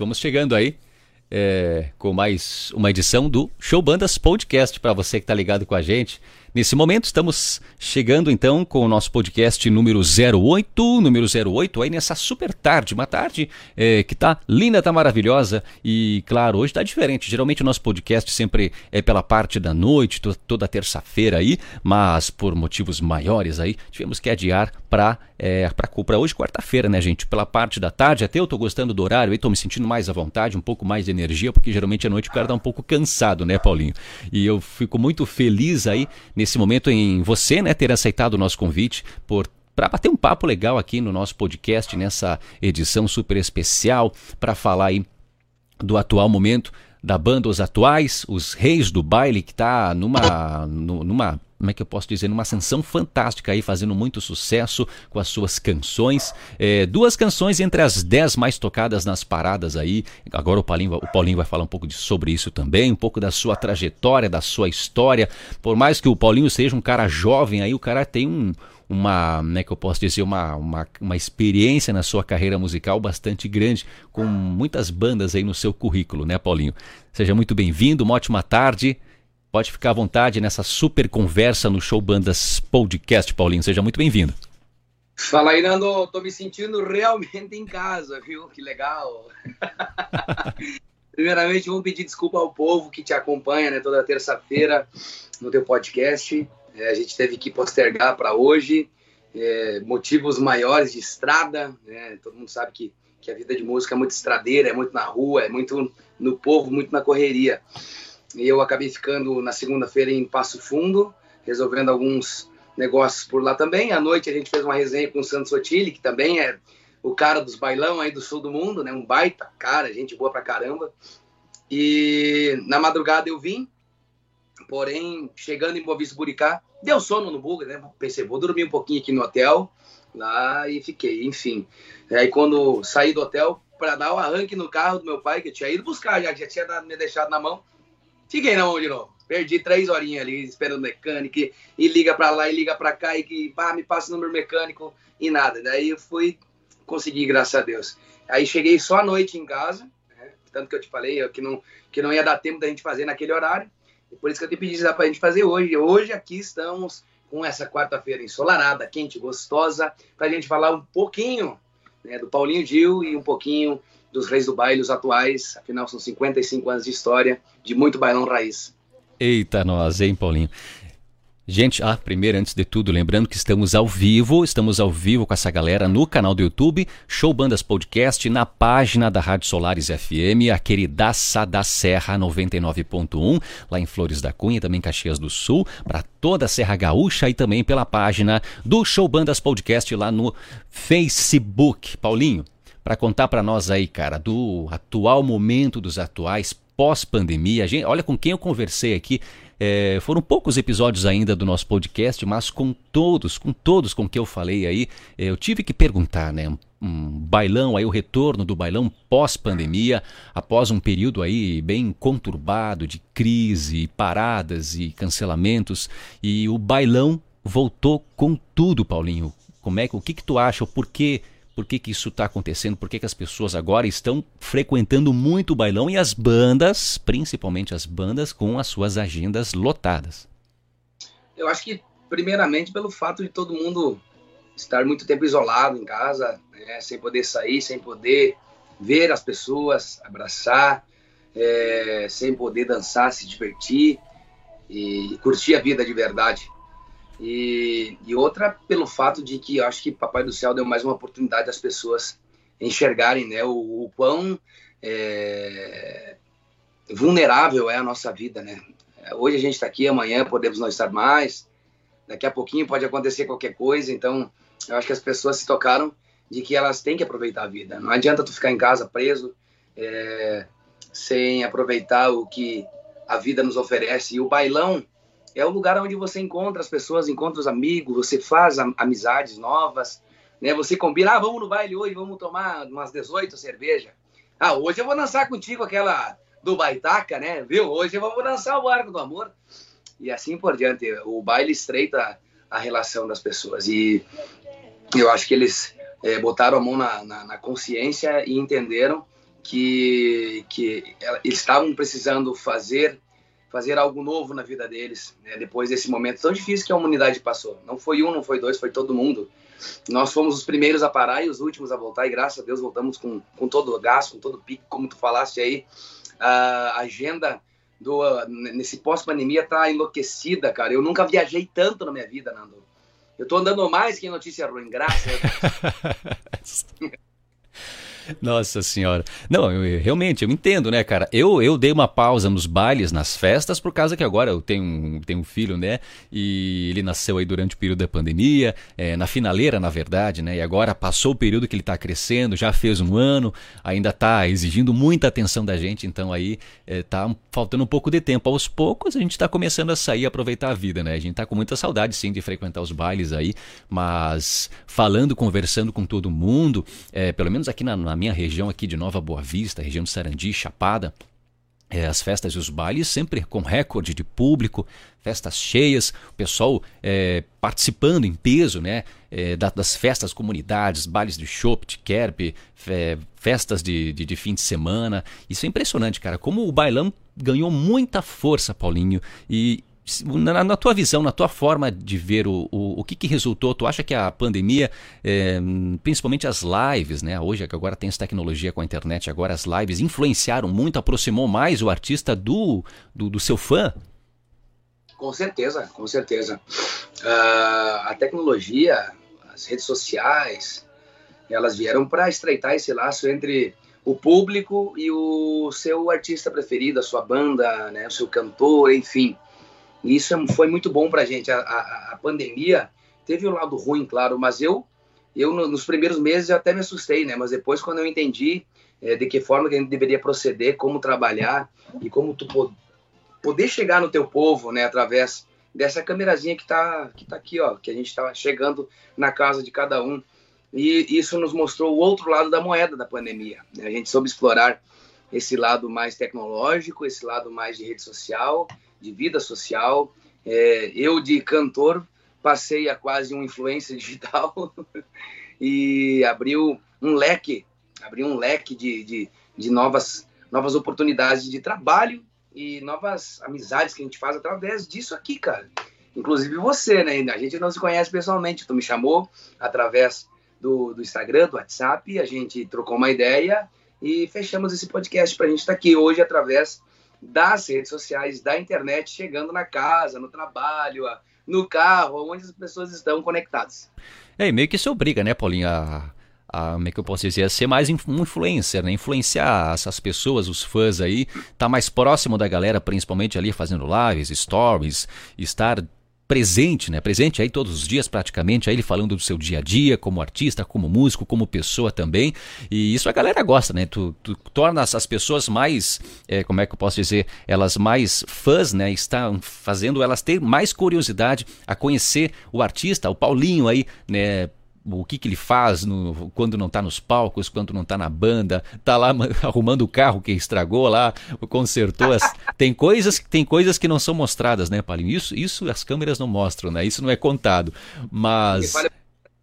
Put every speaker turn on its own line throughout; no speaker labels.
Vamos chegando aí é, com mais uma edição do Show Bandas Podcast para você que está ligado com a gente. Nesse momento estamos chegando então com o nosso podcast número 08, número 08, aí nessa super tarde, uma tarde é, que tá linda, tá maravilhosa e claro, hoje tá diferente. Geralmente o nosso podcast sempre é pela parte da noite, toda terça-feira aí, mas por motivos maiores aí, tivemos que adiar para é, para hoje, quarta-feira, né, gente? Pela parte da tarde, até eu tô gostando do horário, aí tô me sentindo mais à vontade, um pouco mais de energia, porque geralmente à noite o cara tá um pouco cansado, né, Paulinho? E eu fico muito feliz aí nesse momento em você, né, ter aceitado o nosso convite por para bater um papo legal aqui no nosso podcast nessa edição super especial para falar aí do atual momento da banda Os Atuais, os Reis do Baile, que está numa, numa como é que eu posso dizer, numa ascensão fantástica aí, fazendo muito sucesso com as suas canções. É, duas canções entre as dez mais tocadas nas paradas aí. Agora o Paulinho, o Paulinho vai falar um pouco de, sobre isso também, um pouco da sua trajetória, da sua história. Por mais que o Paulinho seja um cara jovem aí, o cara tem um, uma, né, que eu posso dizer, uma, uma, uma experiência na sua carreira musical bastante grande, com muitas bandas aí no seu currículo, né, Paulinho? Seja muito bem-vindo, uma ótima tarde. Pode ficar à vontade nessa super conversa no Show Bandas Podcast, Paulinho. Seja muito bem-vindo.
Fala aí, Nando. Tô me sentindo realmente em casa, viu? Que legal. Primeiramente, vamos pedir desculpa ao povo que te acompanha né, toda terça-feira no teu podcast. É, a gente teve que postergar para hoje. É, motivos maiores de estrada. Né? Todo mundo sabe que, que a vida de música é muito estradeira, é muito na rua, é muito no povo, muito na correria. E eu acabei ficando na segunda-feira em Passo Fundo, resolvendo alguns negócios por lá também. À noite a gente fez uma resenha com o Santos Sotile, que também é o cara dos bailão aí do sul do mundo, né? Um baita cara, gente boa pra caramba. E na madrugada eu vim, porém, chegando em Boa Vista Buricá, deu sono no bug, né? Pensei, vou dormir um pouquinho aqui no hotel, lá e fiquei, enfim. Aí quando saí do hotel, para dar o arranque no carro do meu pai, que eu tinha ido buscar, já, já tinha me deixado na mão, Fiquei na mão de novo. Perdi três horinhas ali esperando mecânico e, e liga para lá e liga para cá e que me passa o número mecânico e nada. Daí eu fui, consegui, graças a Deus. Aí cheguei só à noite em casa, né? tanto que eu te falei que não, que não ia dar tempo da gente fazer naquele horário. E por isso que eu te pedi para a gente fazer hoje. Hoje aqui estamos com essa quarta-feira ensolarada, quente, gostosa, para a gente falar um pouquinho né, do Paulinho Gil e um pouquinho dos reis do baile, os atuais. Afinal, são 55 anos de história de muito bailão raiz.
Eita, nós, hein, Paulinho? Gente, ah, primeiro, antes de tudo, lembrando que estamos ao vivo, estamos ao vivo com essa galera no canal do YouTube, Show Bandas Podcast, na página da Rádio Solares FM, a queridaça da Serra 99.1, lá em Flores da Cunha, também Caxias do Sul, para toda a Serra Gaúcha e também pela página do Show Bandas Podcast lá no Facebook. Paulinho, para contar para nós aí, cara, do atual momento dos atuais pós-pandemia. Olha com quem eu conversei aqui. É, foram poucos episódios ainda do nosso podcast, mas com todos, com todos com que eu falei aí, é, eu tive que perguntar, né? Um bailão aí, o retorno do bailão pós-pandemia, após um período aí bem conturbado de crise, paradas e cancelamentos, e o bailão voltou com tudo, Paulinho. Como é que, o que que tu acha, o porquê por que, que isso está acontecendo, por que, que as pessoas agora estão frequentando muito o bailão e as bandas, principalmente as bandas, com as suas agendas lotadas.
Eu acho que, primeiramente, pelo fato de todo mundo estar muito tempo isolado em casa, né, sem poder sair, sem poder ver as pessoas, abraçar, é, sem poder dançar, se divertir e curtir a vida de verdade. E, e outra pelo fato de que eu acho que Papai do Céu deu mais uma oportunidade das pessoas enxergarem né, o, o quão é, vulnerável é a nossa vida. Né? Hoje a gente está aqui, amanhã podemos não estar mais, daqui a pouquinho pode acontecer qualquer coisa, então eu acho que as pessoas se tocaram de que elas têm que aproveitar a vida. Não adianta tu ficar em casa preso é, sem aproveitar o que a vida nos oferece. E o bailão é o lugar onde você encontra as pessoas, encontra os amigos, você faz amizades novas, né? Você combina, ah, vamos no baile hoje, vamos tomar umas 18 cerveja. Ah, hoje eu vou dançar contigo aquela do Baitaca, né? Viu? Hoje eu vou dançar o Arco do Amor. E assim por diante. O baile estreita a relação das pessoas. E eu acho que eles é, botaram a mão na, na, na consciência e entenderam que, que eles estavam precisando fazer fazer algo novo na vida deles, né, depois desse momento tão difícil que a humanidade passou. Não foi um, não foi dois, foi todo mundo. Nós fomos os primeiros a parar e os últimos a voltar, e graças a Deus voltamos com, com todo o gás, com todo o pique, como tu falaste aí. A agenda do, nesse pós-pandemia tá enlouquecida, cara. Eu nunca viajei tanto na minha vida, Nando. Eu tô andando mais que notícia ruim, graças a Deus.
Nossa senhora. Não, eu, realmente, eu entendo, né, cara? Eu, eu dei uma pausa nos bailes, nas festas, por causa que agora eu tenho, tenho um filho, né? E ele nasceu aí durante o período da pandemia, é, na finaleira, na verdade, né? E agora passou o período que ele tá crescendo, já fez um ano, ainda tá exigindo muita atenção da gente, então aí é, tá faltando um pouco de tempo. Aos poucos a gente tá começando a sair aproveitar a vida, né? A gente tá com muita saudade, sim, de frequentar os bailes aí, mas falando, conversando com todo mundo, é, pelo menos aqui na, na minha região aqui de Nova Boa Vista, região de Sarandi, Chapada, é, as festas e os bailes sempre com recorde de público, festas cheias, o pessoal é, participando em peso né, é, das festas, comunidades, bailes de chopp, de kerb, festas de, de, de, fim de semana. Isso é impressionante, cara. Como o bailão ganhou muita força, Paulinho, e, na, na, tua visão, na tua forma de ver o, o, o que, que resultou, tu acha que a pandemia, é, principalmente as lives, né? Hoje que agora tem essa tecnologia com a internet, agora as lives influenciaram muito, aproximou mais o artista do, do, do seu fã?
Com certeza, com certeza. Uh, a tecnologia, as redes sociais, elas vieram para estreitar esse laço entre o público e o seu artista preferido, a sua banda, né, o seu cantor, enfim. E isso é foi muito bom para a gente. A, pandemia teve o um lado ruim, claro, mas eu, eu nos primeiros meses eu até me assustei, né? Mas depois, quando eu entendi é, de que forma que a gente deveria proceder, como trabalhar e como tu poder chegar no teu povo, né? Através dessa câmerazinha que tá, que tá aqui, ó, que a gente está chegando na casa de cada um. E isso nos mostrou o outro lado da moeda da pandemia. Né? A gente soube explorar esse lado mais tecnológico, esse lado mais de rede social de vida social. É, eu, de cantor, passei a quase um influência digital e abriu um leque, abriu um leque de, de, de novas, novas oportunidades de trabalho e novas amizades que a gente faz através disso aqui, cara. Inclusive você, né? A gente não se conhece pessoalmente, tu me chamou através do, do Instagram, do WhatsApp, a gente trocou uma ideia e fechamos esse podcast para a gente estar tá aqui hoje através das redes sociais, da internet, chegando na casa, no trabalho, no carro, onde as pessoas estão conectadas.
É, e meio que isso obriga, né, Paulinho, a, a, como é que eu posso dizer, a ser mais um influencer, né? Influenciar essas pessoas, os fãs aí, tá mais próximo da galera, principalmente ali fazendo lives, stories, estar presente, né? Presente aí todos os dias praticamente, aí ele falando do seu dia a dia, como artista, como músico, como pessoa também. E isso a galera gosta, né? Tu, tu torna as pessoas mais, é, como é que eu posso dizer, elas mais fãs, né? Estão fazendo elas ter mais curiosidade a conhecer o artista, o Paulinho aí, né? O que, que ele faz no, quando não está nos palcos, quando não está na banda, tá lá arrumando o carro que estragou lá, consertou. As... tem coisas tem coisas que não são mostradas, né, Paulinho? Isso, isso as câmeras não mostram, né? Isso não é contado. Mas.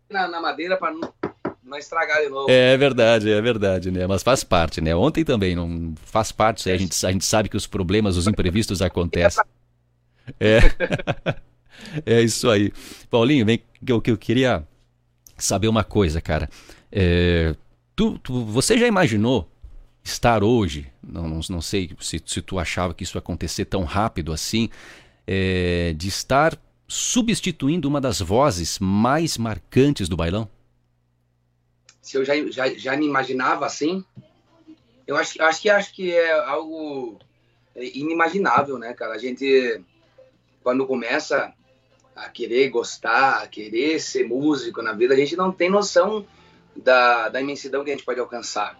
Na, na madeira para não, não estragar de novo.
É verdade, é verdade, né? Mas faz parte, né? Ontem também não faz parte, a gente, a gente sabe que os problemas, os imprevistos acontecem. É. é isso aí. Paulinho, vem que eu, que eu queria saber uma coisa, cara. É, tu, tu, você já imaginou estar hoje? Não, não, não sei se, se tu achava que isso ia acontecer tão rápido assim, é, de estar substituindo uma das vozes mais marcantes do bailão?
Se eu já, já, já me imaginava assim, eu acho, acho que acho que é algo inimaginável, né, cara? A gente quando começa a querer gostar, a querer ser músico na vida, a gente não tem noção da, da imensidão que a gente pode alcançar.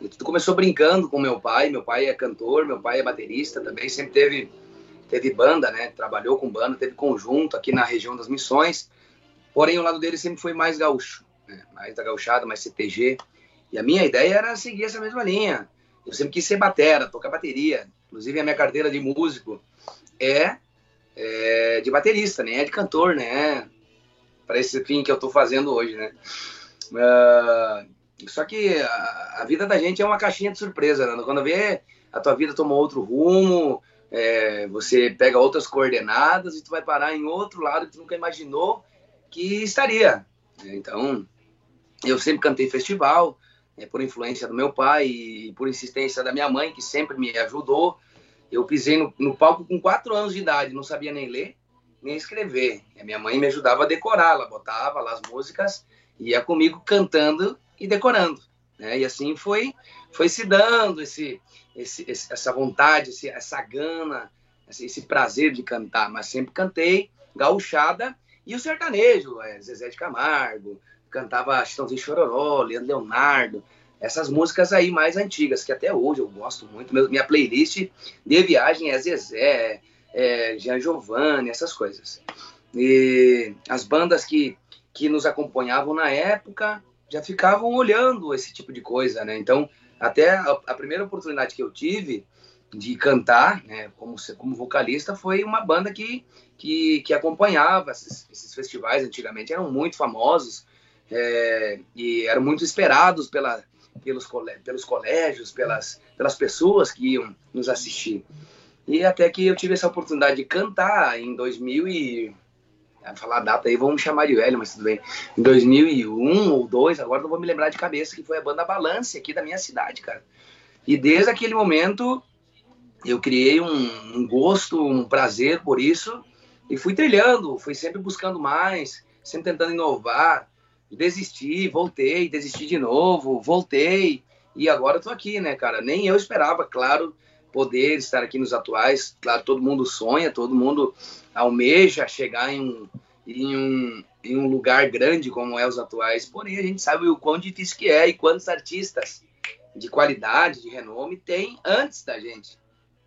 E tudo começou brincando com meu pai, meu pai é cantor, meu pai é baterista também, sempre teve, teve banda, né? Trabalhou com banda, teve conjunto aqui na região das Missões, porém o lado dele sempre foi mais gaúcho, né? mais da gauchada, mais CTG, e a minha ideia era seguir essa mesma linha. Eu sempre quis ser batera, tocar bateria, inclusive a minha carteira de músico é é, de baterista, nem é de cantor, né? Para esse fim que eu estou fazendo hoje, né? Uh, Só que a, a, vida da gente é uma caixinha de surpresa, né? Quando vê, a tua vida tomou outro rumo, é, você pega outras coordenadas e tu vai parar em outro lado que tu nunca imaginou que estaria. Então, eu sempre cantei festival, é, por influência do meu pai e por insistência da minha mãe, que sempre me ajudou. Eu pisei no, no palco com quatro anos de idade, não sabia nem ler, nem escrever. A minha mãe me ajudava a decorar, ela botava lá as músicas, ia comigo cantando e decorando. Né? E assim foi, foi se dando esse, esse, essa vontade, esse, essa gana, esse, esse, prazer de cantar. Mas sempre cantei gauchada e o sertanejo, é, Zezé de Camargo, cantava Chitãozinho Chororó, Leandro Leonardo, essas músicas aí mais antigas, que até hoje eu gosto muito. Minha playlist de viagem é Zezé, é Jean Giovanni, essas coisas. E as bandas que, que nos acompanhavam na época já ficavam olhando esse tipo de coisa, né? Então, até a, a primeira oportunidade que eu tive de cantar, né, como, como vocalista, foi uma banda que, que, que acompanhava esses, esses festivais antigamente, eram muito famosos, é, e eram muito esperados pela, pelos, pelos colégios, pelas, pelas pessoas que iam nos assistir. E até que eu tive essa oportunidade de cantar em 2000 e... Falar a data aí, vamos chamar de velho, mas tudo bem. Em 2001 ou 2, agora não vou me lembrar de cabeça, que foi a banda Balance aqui da minha cidade, cara. E desde aquele momento eu criei um, um gosto, um prazer por isso e fui trilhando, fui sempre buscando mais, sempre tentando inovar desisti, voltei, desisti de novo, voltei e agora tô aqui, né, cara? Nem eu esperava, claro, poder estar aqui nos atuais. Claro, todo mundo sonha, todo mundo almeja chegar em um, em um, em um lugar grande como é os atuais. Porém, a gente sabe o quão difícil que é e quantos artistas de qualidade, de renome tem antes da gente.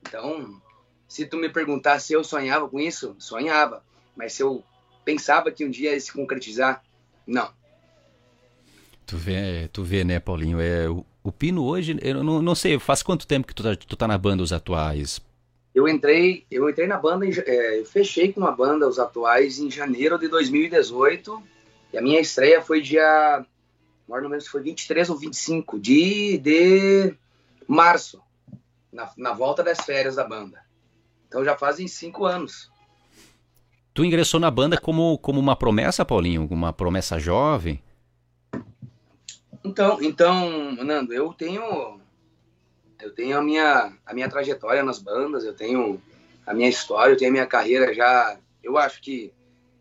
Então, se tu me perguntar se eu sonhava com isso, sonhava. Mas se eu pensava que um dia ia se concretizar, não.
Tu vê, tu vê, né, Paulinho? É, o, o Pino hoje, eu não, não sei, faz quanto tempo que tu tá, tu tá na banda Os Atuais?
Eu entrei, eu entrei na banda, é, eu fechei com a banda Os Atuais em janeiro de 2018 e a minha estreia foi dia, mais ou menos foi 23 ou 25 de, de março, na, na volta das férias da banda. Então já fazem cinco anos.
Tu ingressou na banda como, como uma promessa, Paulinho? Uma promessa jovem?
Então, então, Nando, eu tenho eu tenho a minha a minha trajetória nas bandas, eu tenho a minha história, eu tenho a minha carreira já, eu acho que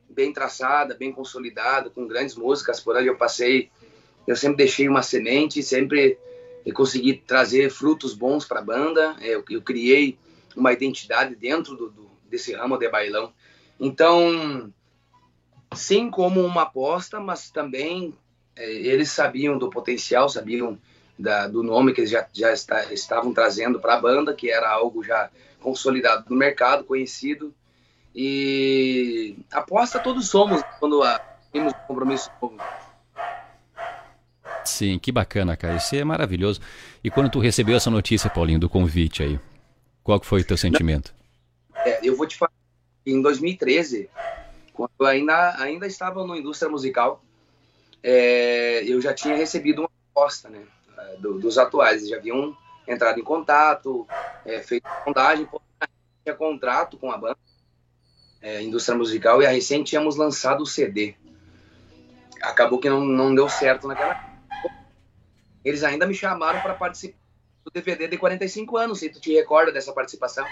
bem traçada, bem consolidada, com grandes músicas por onde eu passei. Eu sempre deixei uma semente, sempre consegui trazer frutos bons para a banda. Eu, eu, criei uma identidade dentro do, do, desse ramo de bailão. Então, sim, como uma aposta, mas também é, eles sabiam do potencial, sabiam da, do nome que eles já, já está, estavam trazendo para a banda, que era algo já consolidado no mercado, conhecido. E aposta todos somos quando temos um compromisso novo.
Sim, que bacana, cara. Isso é maravilhoso. E quando tu recebeu essa notícia, Paulinho, do convite aí, qual que foi o teu sentimento?
É, eu vou te falar, em 2013, quando eu ainda, ainda estava no indústria musical, é, eu já tinha recebido uma proposta né, é, do, dos atuais. Eles já haviam entrado em contato, é, feito sondagem, tinha contrato com a banda, é, indústria musical, e a recém tínhamos lançado o CD. Acabou que não, não deu certo naquela. Eles ainda me chamaram para participar do DVD de 45 anos, se tu te recorda dessa participação.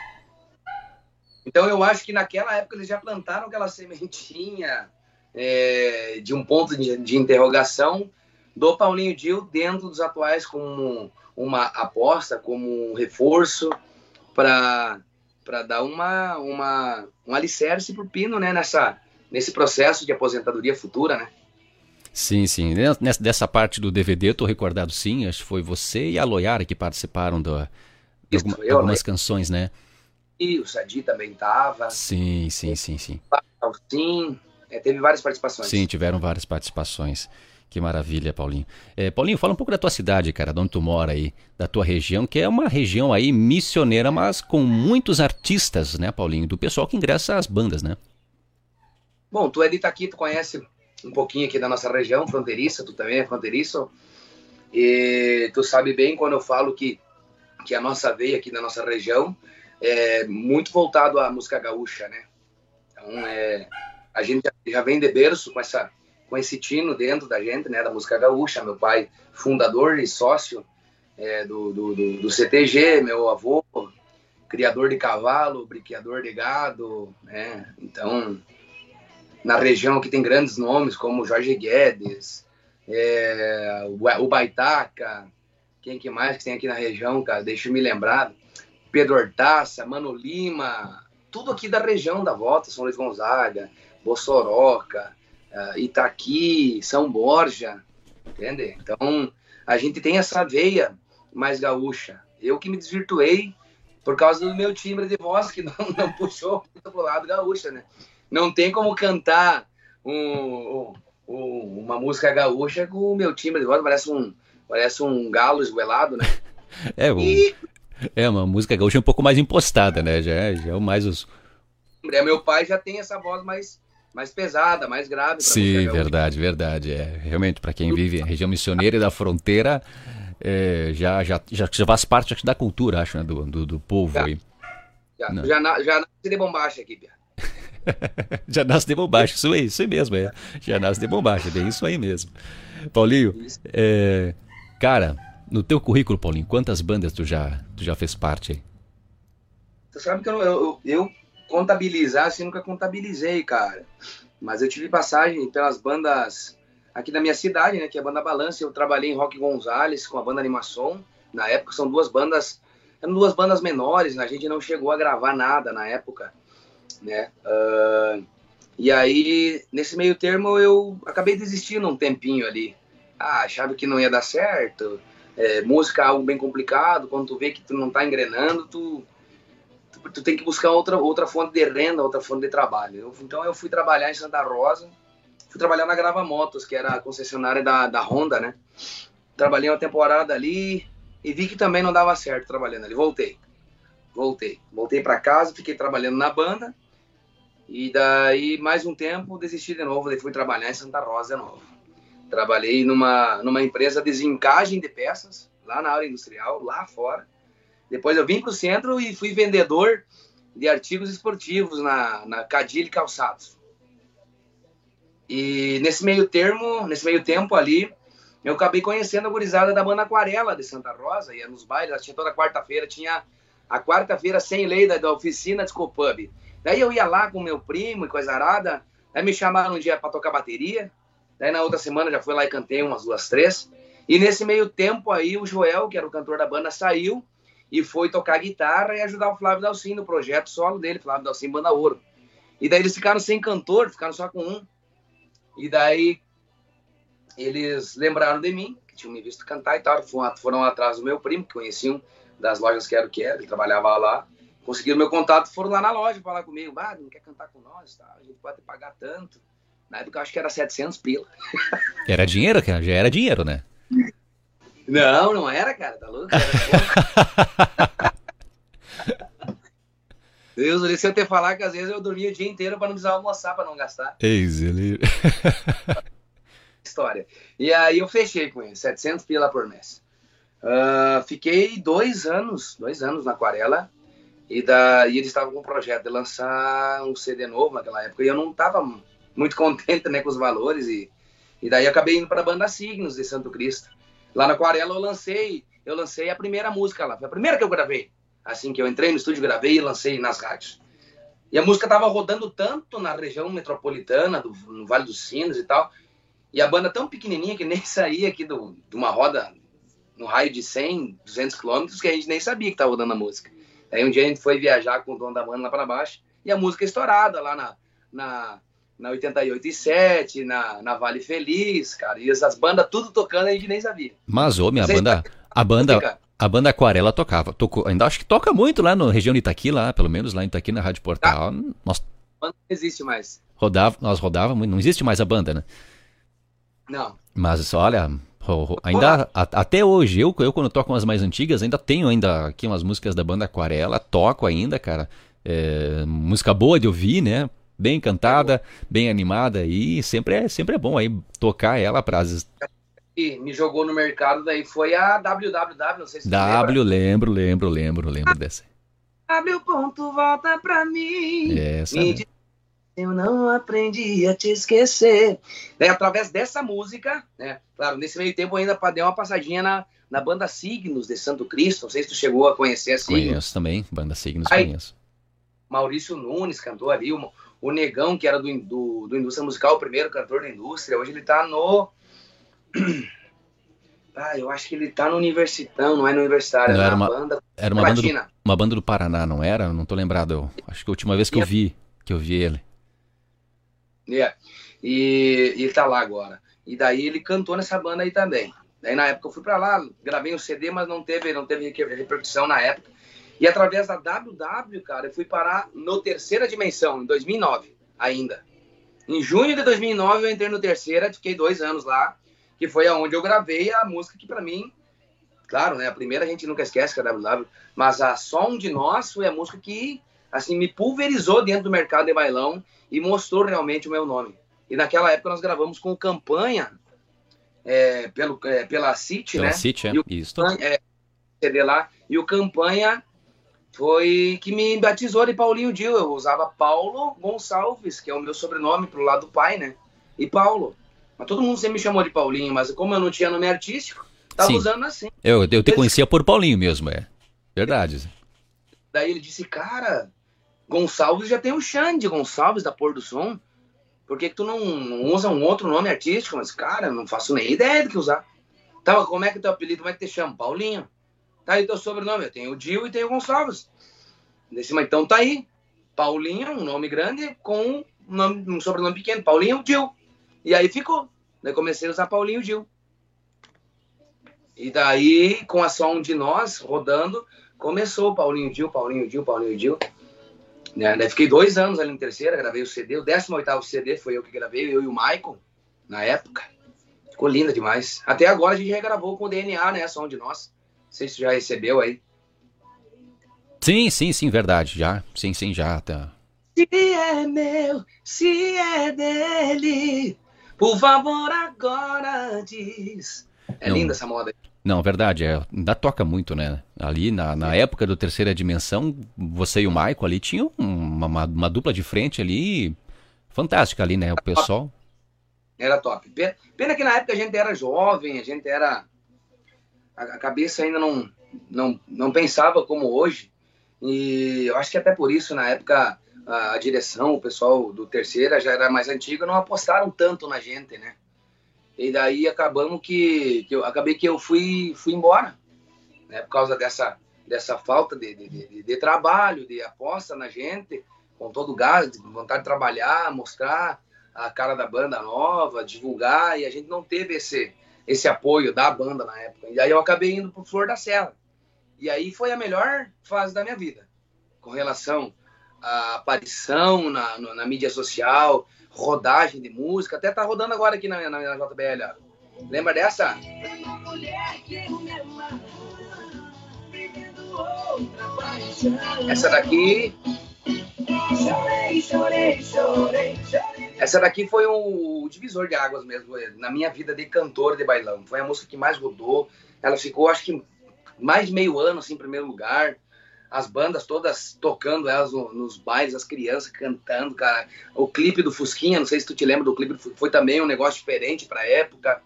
Então eu acho que naquela época eles já plantaram aquela sementinha é, de um ponto de, de, interrogação do Paulinho Dil dentro dos atuais como uma aposta, como um reforço para para dar uma, uma um alicerce para o Pino né, nessa, nesse processo de aposentadoria futura, né?
Sim, sim. Nessa, dessa parte do DVD, eu tô recordado sim, acho que foi você e a Loiara que participaram do, de alguma, eu, algumas né? canções, né?
E o Sadi também tava.
Sim, sim, sim, sim.
Sim, é, teve várias participações.
Sim, tiveram várias participações. Que maravilha, Paulinho. É, Paulinho, fala um pouco da tua cidade, cara, de onde tu mora aí, da tua região, que é uma região aí missioneira, mas com muitos artistas, né, Paulinho? Do pessoal que ingressa às bandas, né?
Bom, tu é de Itaqui, tu conhece um pouquinho aqui da nossa região fronteiriça, tu também é fronteiriço. E tu sabe bem quando eu falo que, que a nossa veia aqui na nossa região é muito voltado à música gaúcha, né? Então, é, a gente já vem de berço com, essa, com esse tino dentro da gente, né? Da música gaúcha. Meu pai, fundador e sócio é, do, do, do, do CTG, meu avô, criador de cavalo, briqueador de gado, né? Então, na região que tem grandes nomes como Jorge Guedes, é, o Baitaca, quem que mais que tem aqui na região, cara? Deixa eu me lembrar. Pedro Hortaça, Mano Lima, tudo aqui da região da volta, São Luís Gonzaga, Bossoroca, uh, Itaqui, São Borja, entende? Então, a gente tem essa veia mais gaúcha. Eu que me desvirtuei por causa do meu timbre de voz, que não, não puxou para o lado gaúcha, né? Não tem como cantar um, um, uma música gaúcha com o meu timbre de voz, parece um, parece um galo esguelado, né?
É, e... é uma música gaúcha um pouco mais impostada, né? Já é, já é o mais os...
É, meu pai já tem essa voz mais mais pesada, mais grave.
Sim, verdade, verdade. É realmente para quem vive na região missioneira e da fronteira é, já, já, já, já faz parte acho, da cultura, acho, né, do, do, do povo
já,
aí.
Já, já, na, já nasce de bombacha aqui, Pia.
já nasce de bombacha, isso aí, isso aí mesmo, é. Já nasce de bombacha, é isso aí mesmo. Paulinho, é, cara, no teu currículo, Paulinho, quantas bandas tu já, tu já fez parte aí?
Você sabe que eu, eu, eu contabilizar, assim, nunca contabilizei, cara. Mas eu tive passagem pelas bandas aqui da minha cidade, né, que é a banda Balance. Eu trabalhei em Rock Gonzalez com a banda Animação. Na época são duas bandas, eram duas bandas menores, a gente não chegou a gravar nada na época, né? Uh, e aí, nesse meio termo, eu acabei desistindo um tempinho ali. Ah, achava que não ia dar certo. É, música é algo bem complicado. Quando tu vê que tu não tá engrenando, tu tu tem que buscar outra, outra fonte de renda, outra fonte de trabalho. Eu, então eu fui trabalhar em Santa Rosa, fui trabalhar na Grava Motos, que era a concessionária da, da Honda, né? Trabalhei uma temporada ali e vi que também não dava certo trabalhando ali. Voltei. Voltei. Voltei para casa, fiquei trabalhando na banda. E daí, mais um tempo, desisti de novo. Daí fui trabalhar em Santa Rosa de novo. Trabalhei numa, numa empresa de zincagem de peças, lá na área industrial, lá fora. Depois eu vim para o centro e fui vendedor de artigos esportivos na, na Cadilha Calçados. E nesse meio termo, nesse meio tempo ali, eu acabei conhecendo a gurizada da banda Aquarela de Santa Rosa, ia nos bailes, tinha toda quarta-feira, tinha a quarta-feira sem lei da, da oficina de Scopub. Daí eu ia lá com meu primo e coisa arada, daí me chamaram um dia para tocar bateria, daí na outra semana já fui lá e cantei umas duas, três, e nesse meio tempo aí o Joel, que era o cantor da banda, saiu e foi tocar guitarra e ajudar o Flávio Dalcin no projeto solo dele, Flávio Dalcin Banda Ouro. E daí eles ficaram sem cantor, ficaram só com um. E daí eles lembraram de mim, que tinham me visto cantar e tal, foram atrás do meu primo, que conheciam das lojas Quero Quero, ele trabalhava lá. Conseguiram meu contato, foram lá na loja falar comigo, ah, não quer cantar com nós, tá? a gente pode pagar tanto. Na época eu acho que era 700 pila.
Era dinheiro, já era dinheiro, né?
Não, não era, cara, tá louco? Deus, se eu te falar que às vezes eu dormia o dia inteiro para não precisar almoçar, para não gastar.
Eis ele.
História. E aí eu fechei com ele, 700 pila por mês. Uh, fiquei dois anos, dois anos na Aquarela, e, da, e eles estavam com um projeto de lançar um CD novo naquela época, e eu não estava muito contente né, com os valores, e, e daí acabei indo para a banda Signos de Santo Cristo. Lá na Aquarela eu lancei, eu lancei a primeira música lá, foi a primeira que eu gravei. Assim que eu entrei no estúdio, gravei e lancei nas rádios. E a música tava rodando tanto na região metropolitana, do, no Vale dos Sinos e tal, e a banda tão pequenininha que nem saía aqui do, de uma roda no raio de 100, 200 quilômetros, que a gente nem sabia que tava rodando a música. Aí um dia a gente foi viajar com o dono da banda lá para baixo, e a música estourada lá na, na na 88 e 7, na, na Vale Feliz, cara. E essas bandas tudo tocando a gente nem sabia.
Mas, ô, minha banda. A banda. A banda Aquarela tocava. Tocou, ainda acho que toca muito lá na região de Itaqui, lá, pelo menos lá em Itaqui, na Rádio Portal. Tá. Nós,
a banda não existe mais.
Rodava, nós rodávamos, não existe mais a banda, né?
Não.
Mas olha, ainda a, até hoje, eu, eu quando toco umas mais antigas, ainda tenho ainda aqui umas músicas da banda Aquarela, toco ainda, cara. É, música boa de ouvir, né? Bem cantada, bem animada e sempre é, sempre é bom aí tocar ela para
que me jogou no mercado daí foi a WWW, não sei se
W, lembro, lembro, lembro, lembro dessa.
W ponto volta pra mim.
Essa.
Me
né?
diz- Eu não aprendi a te esquecer. Daí, através dessa música, né? Claro, nesse meio tempo ainda pa- dei uma passadinha na, na banda Signos de Santo Cristo. Não sei se tu chegou a conhecer a Signos.
Conheço também, banda Signos
Ai.
conheço.
Maurício Nunes cantou ali, o, o Negão, que era do, do, do Indústria Musical, o primeiro cantor da indústria. Hoje ele tá no. Ah, eu acho que ele tá no Universitão, não é no Universitário,
Não
é
era uma-
banda
Era uma banda, do, uma banda do Paraná, não era? Não tô lembrado. Eu, acho que a última vez que eu vi, que eu vi ele.
É. E, e ele tá lá agora. E daí ele cantou nessa banda aí também. Daí na época eu fui pra lá, gravei um CD, mas não teve, não teve reper- repercussão na época. E através da WW, cara, eu fui parar no Terceira Dimensão, em 2009, ainda. Em junho de 2009 eu entrei no Terceira, fiquei dois anos lá, que foi aonde eu gravei a música que pra mim, claro, né, a primeira a gente nunca esquece que é a WW, mas a Só Um de Nós foi a música que, assim, me pulverizou dentro do mercado de bailão e mostrou realmente o meu nome. E naquela época nós gravamos com campanha é, pelo, é, pela City,
Pela
né?
City, é.
E o
Isso.
é, CD lá. E o campanha foi que me batizou de Paulinho Dil. Eu usava Paulo Gonçalves, que é o meu sobrenome pro lado do pai, né? E Paulo. Mas todo mundo sempre me chamou de Paulinho, mas como eu não tinha nome artístico, tava
Sim.
usando assim.
Eu, eu te conhecia por Paulinho mesmo, é. Verdade.
Daí ele disse, cara, Gonçalves já tem o Xande Gonçalves da Pôr do Som. Por que, que tu não, não usa um outro nome artístico? Mas, cara, não faço nem ideia do que usar. Tá, mas como é que é teu apelido? Como é que te chama? Paulinho. Tá aí teu sobrenome? Eu tenho o Dil e tenho o Gonçalves. Desse, então tá aí. Paulinho, um nome grande, com um, nome, um sobrenome pequeno. Paulinho Dil. E aí ficou. Daí comecei a usar Paulinho Dil. E daí, com a som de nós rodando, começou Paulinho Dil, Paulinho Dil, Paulinho Dil. Né? Daí fiquei dois anos ali no terceira, gravei o CD. O 18 CD foi eu que gravei, eu e o Michael, na época. Ficou linda demais. Até agora a gente regravou com o DNA, né? Som de nós. Não sei se já recebeu aí.
Sim, sim, sim, verdade. Já. Sim, sim, já. Tá.
Se é meu, se é dele, por favor agora diz. É
Não.
linda essa moda.
Não, verdade, é, ainda toca muito, né? Ali na, na época do Terceira Dimensão, você e o Michael ali tinham uma, uma, uma dupla de frente ali fantástica ali, né? O pessoal.
Era top. Pe- Pena que na época a gente era jovem, a gente era. A cabeça ainda não, não, não pensava como hoje. E eu acho que até por isso, na época, a, direção, o pessoal do Terceira já era mais antigo, não apostaram tanto na gente, né? E daí acabamos que, que eu acabei que eu fui, fui embora, né? Por causa dessa, dessa falta de, de, de, de trabalho, de aposta na gente, com todo o gás, de vontade de trabalhar, mostrar a cara da banda nova, divulgar, e a gente não teve esse, esse apoio da banda na época. E aí eu acabei indo pro Flor da Serra. E aí foi a melhor fase da minha vida, com relação à aparição na, na mídia social, rodagem de música, até tá rodando agora aqui na, na, na JBL. ó. Lembra dessa? Essa daqui. Essa daqui foi o divisor de águas mesmo, na minha vida de cantor de bailão. Foi a música que mais rodou. Ela ficou, acho que, mais de meio ano assim, em primeiro lugar. As bandas todas tocando elas no- nos bailes, as crianças cantando, cara. O clipe do Fusquinha, não sei se tu te lembra do clipe, foi também um negócio diferente pra época.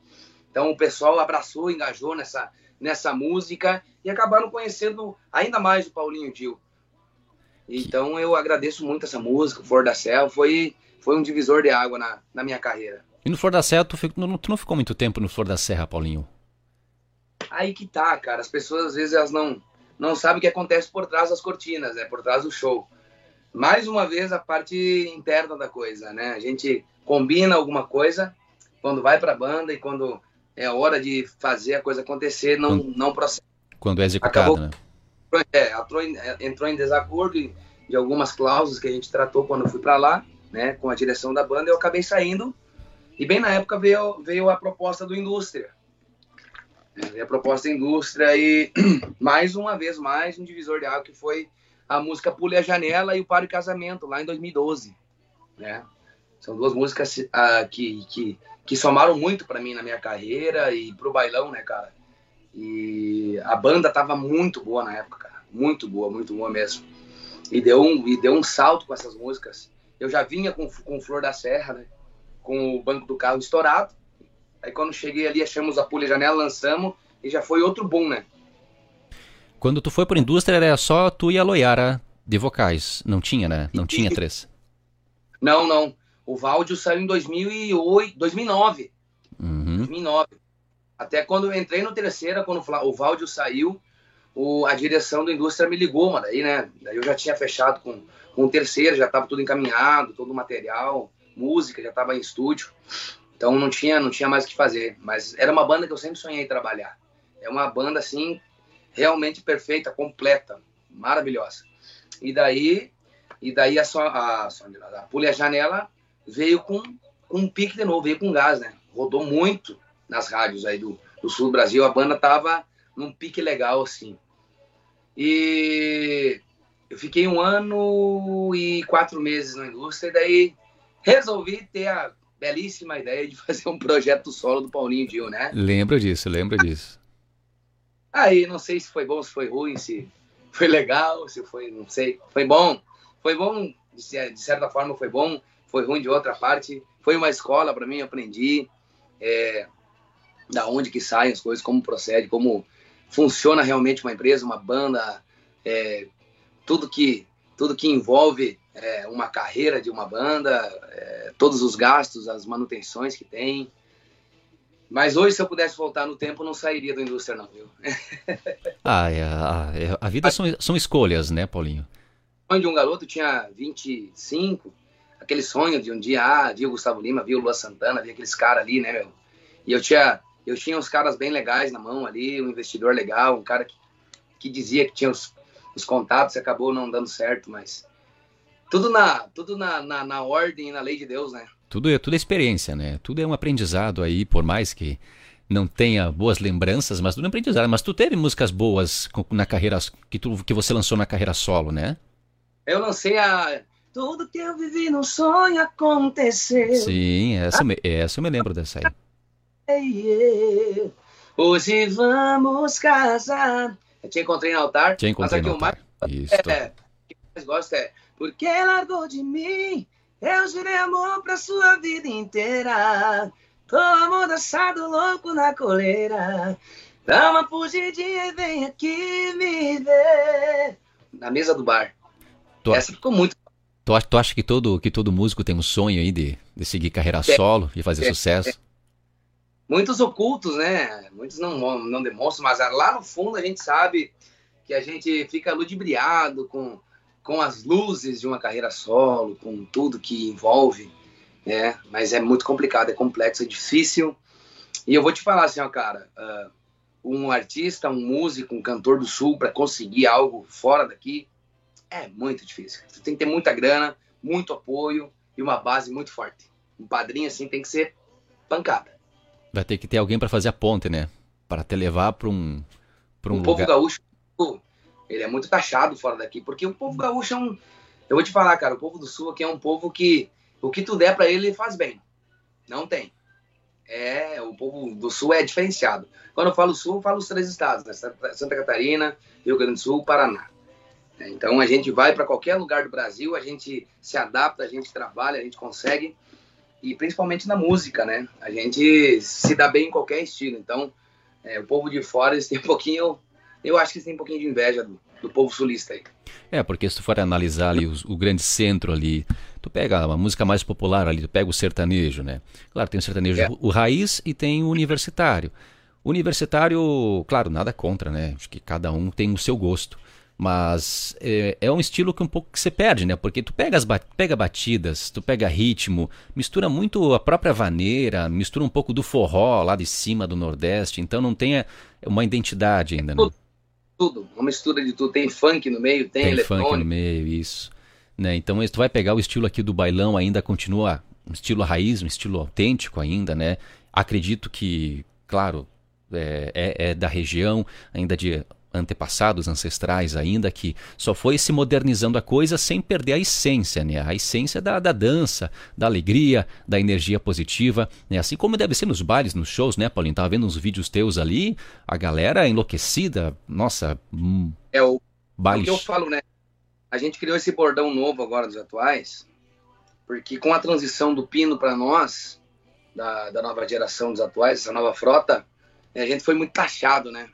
Então o pessoal abraçou, engajou nessa, nessa música e acabaram conhecendo ainda mais o Paulinho Dil. Então eu agradeço muito essa música, For da Céu, foi, foi um divisor de água na, na minha carreira.
E no Flor da Serra, tu, não, tu não ficou muito tempo no Flor da Serra, Paulinho?
Aí que tá, cara, as pessoas às vezes elas não, não sabem o que acontece por trás das cortinas, né, por trás do show. Mais uma vez a parte interna da coisa, né, a gente combina alguma coisa, quando vai pra banda e quando é hora de fazer a coisa acontecer, não, não procede.
Quando é executado,
Acabou.
né?
é, entrou, em, é, entrou em desacordo de, de algumas cláusulas que a gente tratou quando eu fui para lá, né, com a direção da banda, eu acabei saindo. E bem na época veio, veio a proposta do Indústria. É, veio a proposta da Indústria e, mais uma vez, mais um divisor de água que foi a música Pule a Janela e o Pare Casamento, lá em 2012. Né? São duas músicas uh, que, que, que somaram muito para mim na minha carreira e pro bailão, né, cara? E a banda tava muito boa na época, cara. Muito boa, muito boa mesmo. E deu um, e deu um salto com essas músicas. Eu já vinha com, com Flor da Serra, né? Com o banco do carro estourado. Aí quando cheguei ali, achamos a pulha janela, lançamos e já foi outro boom, né?
Quando tu foi por indústria, era só tu e a Loiara de vocais. Não tinha, né? Não tinha três.
Não, não. O Valdio saiu em 2008, 2009. Uhum. 2009. Até quando eu entrei no terceira, quando o Valdio saiu, o, a direção da indústria me ligou, mano. Daí, né? Daí eu já tinha fechado com, com o terceiro, já estava tudo encaminhado, todo o material, música, já estava em estúdio. Então não tinha, não tinha mais o que fazer. Mas era uma banda que eu sempre sonhei trabalhar. É uma banda assim realmente perfeita, completa, maravilhosa. E daí, e daí a, a, a, a Pulha Janela veio com, com um pique de novo, veio com gás, né? Rodou muito nas rádios aí do, do sul do Brasil. A banda tava num pique legal, assim. E eu fiquei um ano e quatro meses na indústria, e daí resolvi ter a belíssima ideia de fazer um projeto solo do Paulinho Dio, né?
Lembro disso, lembro disso.
Aí, não sei se foi bom, se foi ruim, se foi legal, se foi, não sei. Foi bom. Foi bom, de certa forma foi bom, foi ruim de outra parte. Foi uma escola para mim, aprendi é, da onde que saem as coisas, como procede, como funciona realmente uma empresa, uma banda, é, tudo que tudo que envolve é, uma carreira de uma banda, é, todos os gastos, as manutenções que tem. Mas hoje, se eu pudesse voltar no tempo, não sairia da indústria, não, viu?
ah, é, a, é, a vida são, são escolhas, né, Paulinho?
Sonho de um garoto tinha 25, aquele sonho de um dia, ah, via o Gustavo Lima, via o Lua Santana, via aqueles caras ali, né, meu? E eu tinha, eu tinha uns caras bem legais na mão ali, um investidor legal, um cara que, que dizia que tinha os, os contatos acabou não dando certo, mas tudo na, tudo na, na, na ordem e na lei de Deus, né?
Tudo é, tudo é experiência, né? Tudo é um aprendizado aí, por mais que não tenha boas lembranças, mas tudo é um aprendizado. Mas tu teve músicas boas na carreira que, tu, que você lançou na carreira solo, né?
Eu lancei a Tudo que eu vivi no sonho aconteceu.
Sim, essa, ah. essa eu me lembro dessa
aí. Hoje vamos casar. Te encontrei no altar.
Te encontrei no altar. Mais, Isso.
É, o que mais gosto é Porque largou de mim eu jurei amor pra sua vida inteira. Tô amordaçado, louco na coleira. Dá uma fugidinha e vem aqui me ver. Na mesa do bar. Tu, Essa ficou muito.
Tu, tu acha que todo, que todo músico tem um sonho aí de, de seguir carreira é, solo e fazer é, sucesso?
Muitos ocultos, né? Muitos não, não demonstram, mas lá no fundo a gente sabe que a gente fica ludibriado com com as luzes de uma carreira solo, com tudo que envolve, né? Mas é muito complicado, é complexo, é difícil. E eu vou te falar assim, ó, cara, uh, um artista, um músico, um cantor do sul para conseguir algo fora daqui é muito difícil. Você tem que ter muita grana, muito apoio e uma base muito forte. Um padrinho assim tem que ser pancada.
Vai ter que ter alguém para fazer a ponte, né? Para te levar para um para um,
um povo gaúcho ele é muito taxado fora daqui, porque o povo gaúcho é um. Eu vou te falar, cara, o povo do sul aqui é um povo que o que tu der para ele, ele faz bem. Não tem. É, o povo do sul é diferenciado. Quando eu falo sul, eu falo os três estados, né? Santa Catarina, Rio Grande do Sul, Paraná. Então a gente vai para qualquer lugar do Brasil, a gente se adapta, a gente trabalha, a gente consegue. E principalmente na música, né? A gente se dá bem em qualquer estilo. Então, é, o povo de fora, eles têm um pouquinho eu acho que tem um pouquinho de inveja do, do povo sulista aí.
É, porque se tu for analisar ali o, o, grande centro ali, tu pega uma música mais popular ali, tu pega o sertanejo, né? Claro, tem o sertanejo, é. o raiz e tem o universitário. Universitário, claro, nada contra, né? Acho que cada um tem o seu gosto. Mas é, é, um estilo que um pouco que você perde, né? Porque tu pega, as, pega batidas, tu pega ritmo, mistura muito a própria vaneira, mistura um pouco do forró lá de cima do Nordeste, então não tem uma identidade ainda, né?
tudo, uma mistura de tudo. Tem funk no meio, tem, tem eletrônico. funk
no meio, isso. Né? Então, tu vai pegar o estilo aqui do bailão, ainda continua um estilo raiz, um estilo autêntico ainda, né? Acredito que, claro, é, é, é da região, ainda de antepassados, ancestrais ainda, que só foi se modernizando a coisa sem perder a essência, né? A essência da, da dança, da alegria, da energia positiva, né? Assim como deve ser nos bailes, nos shows, né, Paulinho? Tava vendo uns vídeos teus ali, a galera enlouquecida, nossa...
Hum, é o, baile... o que eu falo, né? A gente criou esse bordão novo agora dos atuais, porque com a transição do pino para nós, da, da nova geração dos atuais, essa nova frota, a gente foi muito taxado, né?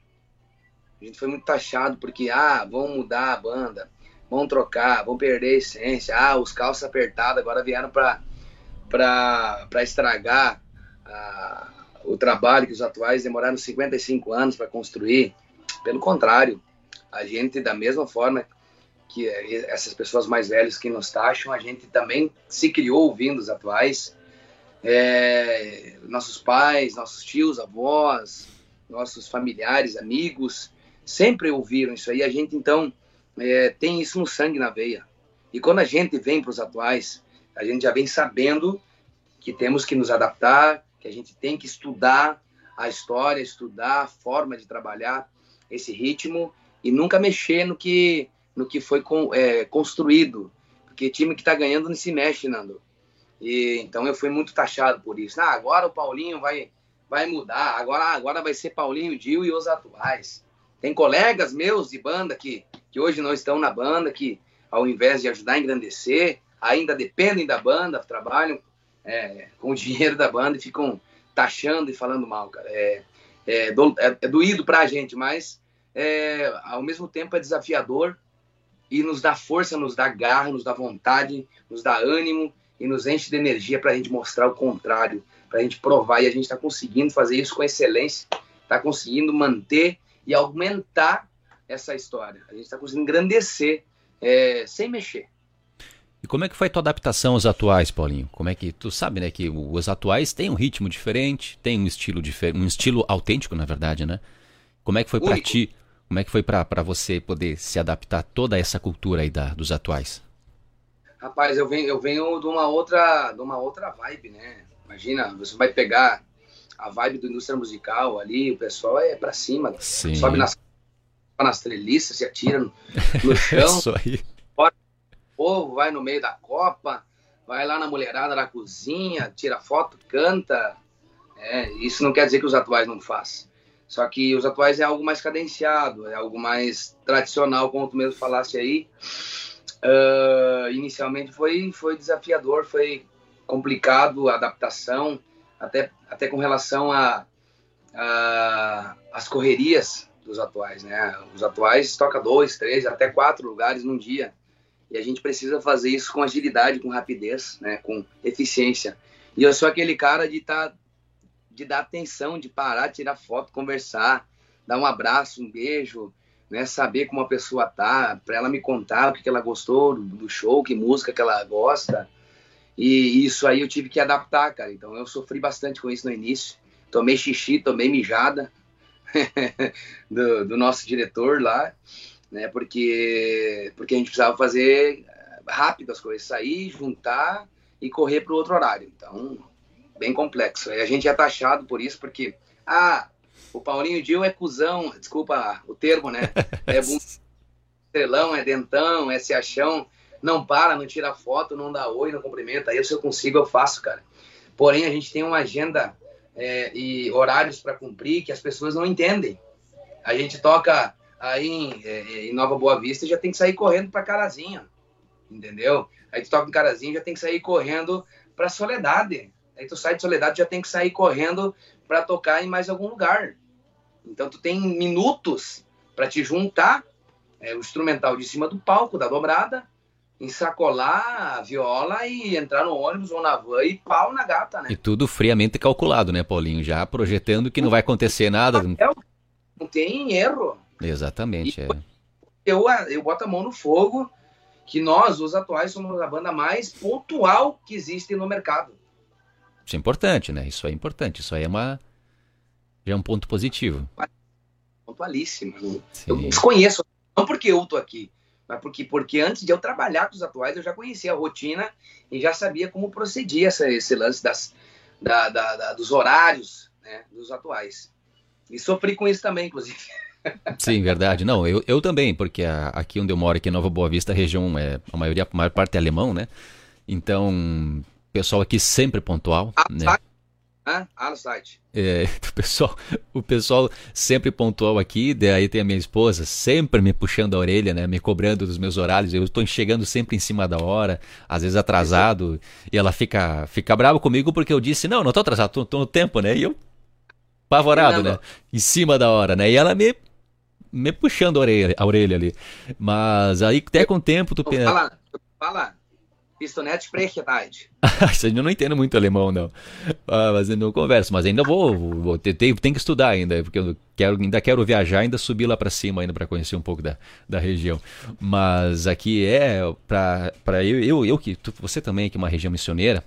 A gente foi muito taxado porque, ah, vão mudar a banda, vão trocar, vão perder a essência. Ah, os calços apertados agora vieram para estragar ah, o trabalho que os atuais demoraram 55 anos para construir. Pelo contrário, a gente, da mesma forma que essas pessoas mais velhas que nos taxam, a gente também se criou ouvindo os atuais. É, nossos pais, nossos tios, avós, nossos familiares, amigos, sempre ouviram isso aí. A gente, então, é, tem isso no sangue, na veia. E quando a gente vem para os atuais, a gente já vem sabendo que temos que nos adaptar, que a gente tem que estudar a história, estudar a forma de trabalhar esse ritmo e nunca mexer no que, no que foi com, é, construído. Porque time que está ganhando não se mexe, Nando. E, então eu fui muito taxado por isso. Ah, agora o Paulinho vai, vai mudar, agora, agora vai ser Paulinho Dil e os atuais. Tem colegas meus de banda que, que hoje não estão na banda, que ao invés de ajudar a engrandecer, ainda dependem da banda, trabalham é, com o dinheiro da banda e ficam taxando e falando mal, cara. É, é, do, é, é doído pra gente, mas é, ao mesmo tempo é desafiador e nos dá força, nos dá garra, nos dá vontade, nos dá ânimo e nos enche de energia para a gente mostrar o contrário, para a gente provar. E a gente está conseguindo fazer isso com excelência, está conseguindo manter e aumentar essa história. A gente está conseguindo engrandecer é, sem mexer.
E como é que foi a tua adaptação aos atuais, Paulinho? Como é que tu sabe, né, que os atuais têm um ritmo diferente, têm um estilo diferente, um estilo autêntico, na verdade, né? Como é que foi para ti? Como é que foi para você poder se adaptar a toda essa cultura aí da, dos atuais?
Rapaz, eu venho, eu venho de uma outra, de uma outra vibe, né? Imagina, você vai pegar a vibe do indústria musical ali, o pessoal é para cima, Sim. sobe nas, nas treliças, se atira no, no chão. Isso aí. O povo vai no meio da copa, vai lá na mulherada da cozinha, tira foto, canta. É, isso não quer dizer que os atuais não façam. Só que os atuais é algo mais cadenciado, é algo mais tradicional, como tu mesmo falaste aí. Uh, inicialmente foi, foi desafiador, foi complicado a adaptação, até, até com relação a, a as correrias dos atuais, né? Os atuais toca dois, três, até quatro lugares num dia e a gente precisa fazer isso com agilidade, com rapidez, né? Com eficiência. E eu sou aquele cara de tá, de dar atenção, de parar, tirar foto, conversar, dar um abraço, um beijo, né? Saber como a pessoa tá, para ela me contar o que, que ela gostou do show, que música que ela gosta. E isso aí eu tive que adaptar, cara. Então eu sofri bastante com isso no início. Tomei xixi, tomei mijada do, do, nosso diretor lá, né? Porque, porque a gente precisava fazer rápido as coisas, sair, juntar e correr para o outro horário. Então, bem complexo. E a gente é taxado por isso, porque, ah, o Paulinho Dil é cuzão, desculpa o termo, né? É bom, estrelão, é dentão, é se achão não para, não tira foto, não dá oi, não cumprimenta. Aí se eu consigo, eu faço, cara. Porém, a gente tem uma agenda é, e horários para cumprir que as pessoas não entendem. A gente toca aí em, é, em Nova Boa Vista já tem que sair correndo para Carazinha, entendeu? Aí tu toca em Carazinha já tem que sair correndo para Soledade. Aí tu sai de Soledade já tem que sair correndo para tocar em mais algum lugar. Então tu tem minutos para te juntar é, o instrumental de cima do palco da dobrada ensacolar a viola e entrar no ônibus ou na van e pau na gata, né?
E tudo friamente calculado, né, Paulinho? Já projetando que não vai acontecer nada.
Não tem erro.
Exatamente, e é.
Eu, eu boto a mão no fogo que nós, os atuais, somos a banda mais pontual que existe no mercado.
Isso é importante, né? Isso é importante. Isso aí é uma... Já é um ponto positivo.
Pontualíssimo. Né? Eu desconheço, não porque eu tô aqui, mas porque, porque antes de eu trabalhar com os atuais, eu já conhecia a rotina e já sabia como procedia essa, esse lance das, da, da, da, dos horários né, dos atuais. E sofri com isso também, inclusive.
Sim, verdade. Não, eu, eu também, porque a, aqui onde eu moro, aqui em Nova Boa Vista, a região, é, a maioria, a maior parte é alemão, né? Então, o pessoal aqui sempre pontual. Ah, né?
Ah, no site.
É, o pessoal, o pessoal sempre pontual aqui, daí tem a minha esposa sempre me puxando a orelha, né, me cobrando dos meus horários. Eu estou chegando sempre em cima da hora, às vezes atrasado, e ela fica fica brava comigo porque eu disse: "Não, não estou atrasado, estou no tempo", né? E eu apavorado, né? Em cima da hora, né? E ela me me puxando a orelha, a orelha ali. Mas aí até com o tempo tu
pensa. Fala. Pistonete Sprechheit.
eu não entendo muito alemão, não. Ah, mas eu não converso. Mas ainda vou, vou tem, tem que estudar ainda, porque eu quero, ainda quero viajar, ainda subir lá para cima ainda para conhecer um pouco da, da região. Mas aqui é para eu, eu, eu que você também que é uma região missioneira,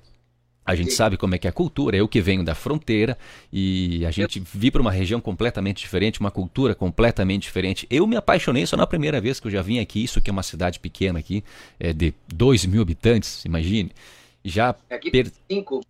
a gente sabe como é que é a cultura, eu que venho da fronteira e a gente vi para uma região completamente diferente, uma cultura completamente diferente. Eu me apaixonei só na primeira vez que eu já vim aqui, isso que é uma cidade pequena aqui, é de 2 mil habitantes, imagine. Já
é aqui per... cinco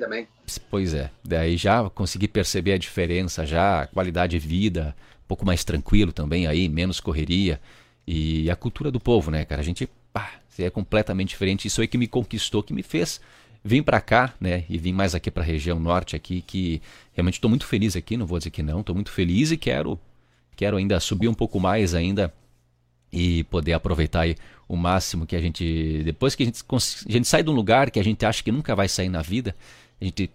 também.
Pois é, daí já consegui perceber a diferença, já a qualidade de vida, um pouco mais tranquilo também aí, menos correria e a cultura do povo, né, cara? A gente pá, é completamente diferente. Isso aí que me conquistou, que me fez vim para cá, né, e vim mais aqui para a região norte aqui, que realmente estou muito feliz aqui, não vou dizer que não, estou muito feliz e quero, quero ainda subir um pouco mais ainda e poder aproveitar o máximo que a gente, depois que a gente, a gente sai de um lugar que a gente acha que nunca vai sair na vida, a gente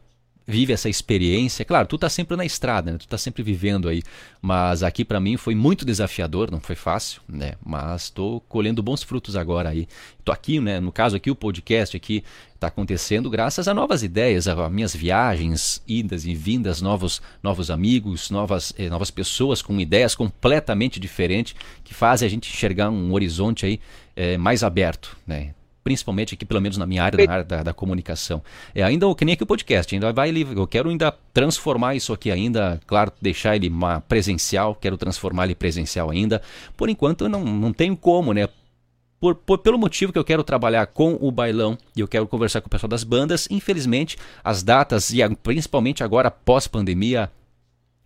vive essa experiência. Claro, tu tá sempre na estrada, né? Tu tá sempre vivendo aí. Mas aqui para mim foi muito desafiador, não foi fácil, né? Mas estou colhendo bons frutos agora aí. Tô aqui, né? No caso aqui o podcast aqui está acontecendo graças a novas ideias, a minhas viagens, idas e vindas, novos novos amigos, novas eh, novas pessoas com ideias completamente diferentes que fazem a gente enxergar um horizonte aí eh, mais aberto, né? Principalmente aqui, pelo menos na minha área, na área da, da comunicação. É ainda que nem aqui o podcast, ainda vai eu quero ainda transformar isso aqui ainda, claro, deixar ele uma presencial, quero transformar ele presencial ainda. Por enquanto não, não tenho como, né? Por, por, pelo motivo que eu quero trabalhar com o bailão e eu quero conversar com o pessoal das bandas, infelizmente as datas, e principalmente agora pós-pandemia,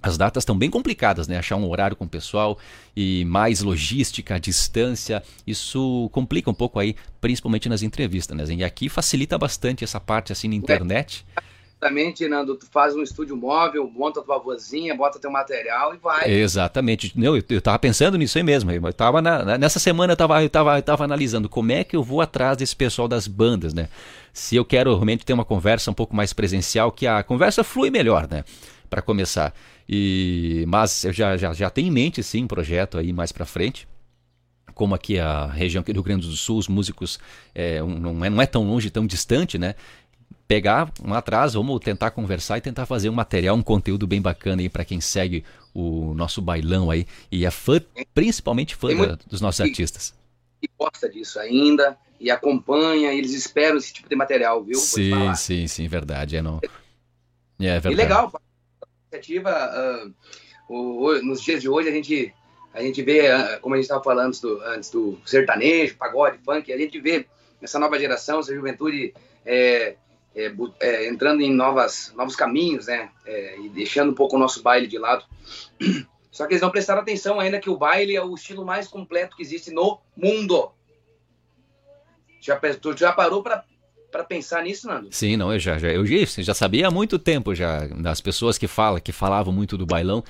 as datas estão bem complicadas, né? Achar um horário com o pessoal e mais logística, distância, isso complica um pouco aí, principalmente nas entrevistas, né? E aqui facilita bastante essa parte assim na internet.
Exatamente, Nando, tu faz um estúdio móvel, monta tua vozinha, bota teu material e vai.
Exatamente. Não, eu, eu tava pensando nisso aí mesmo. Eu tava na, nessa semana eu tava, eu, tava, eu tava analisando como é que eu vou atrás desse pessoal das bandas, né? Se eu quero realmente ter uma conversa um pouco mais presencial, que a conversa flui melhor, né? Para começar. E, mas eu já, já, já tenho em mente, sim, um projeto aí mais para frente. Como aqui a região do Rio Grande do Sul, os músicos é, não, é, não é tão longe, tão distante, né? Pegar um atraso, vamos tentar conversar e tentar fazer um material, um conteúdo bem bacana aí para quem segue o nosso bailão aí e é fã, principalmente fã da, dos nossos artistas.
E gosta disso ainda e acompanha, eles esperam esse tipo de material, viu?
Sim, sim, sim, verdade. É, não...
é verdade. E legal, iniciativa, uh, o, nos dias de hoje, a gente, a gente vê, uh, como a gente estava falando do, antes do sertanejo, pagode, funk, a gente vê essa nova geração, essa juventude é, é, é, entrando em novas, novos caminhos, né? É, e deixando um pouco o nosso baile de lado. Só que eles não prestaram atenção ainda que o baile é o estilo mais completo que existe no mundo. Já, já parou para para pensar nisso, Nando?
Sim, não, eu já, já, eu já sabia há muito tempo já das pessoas que falam, que falavam muito do bailão,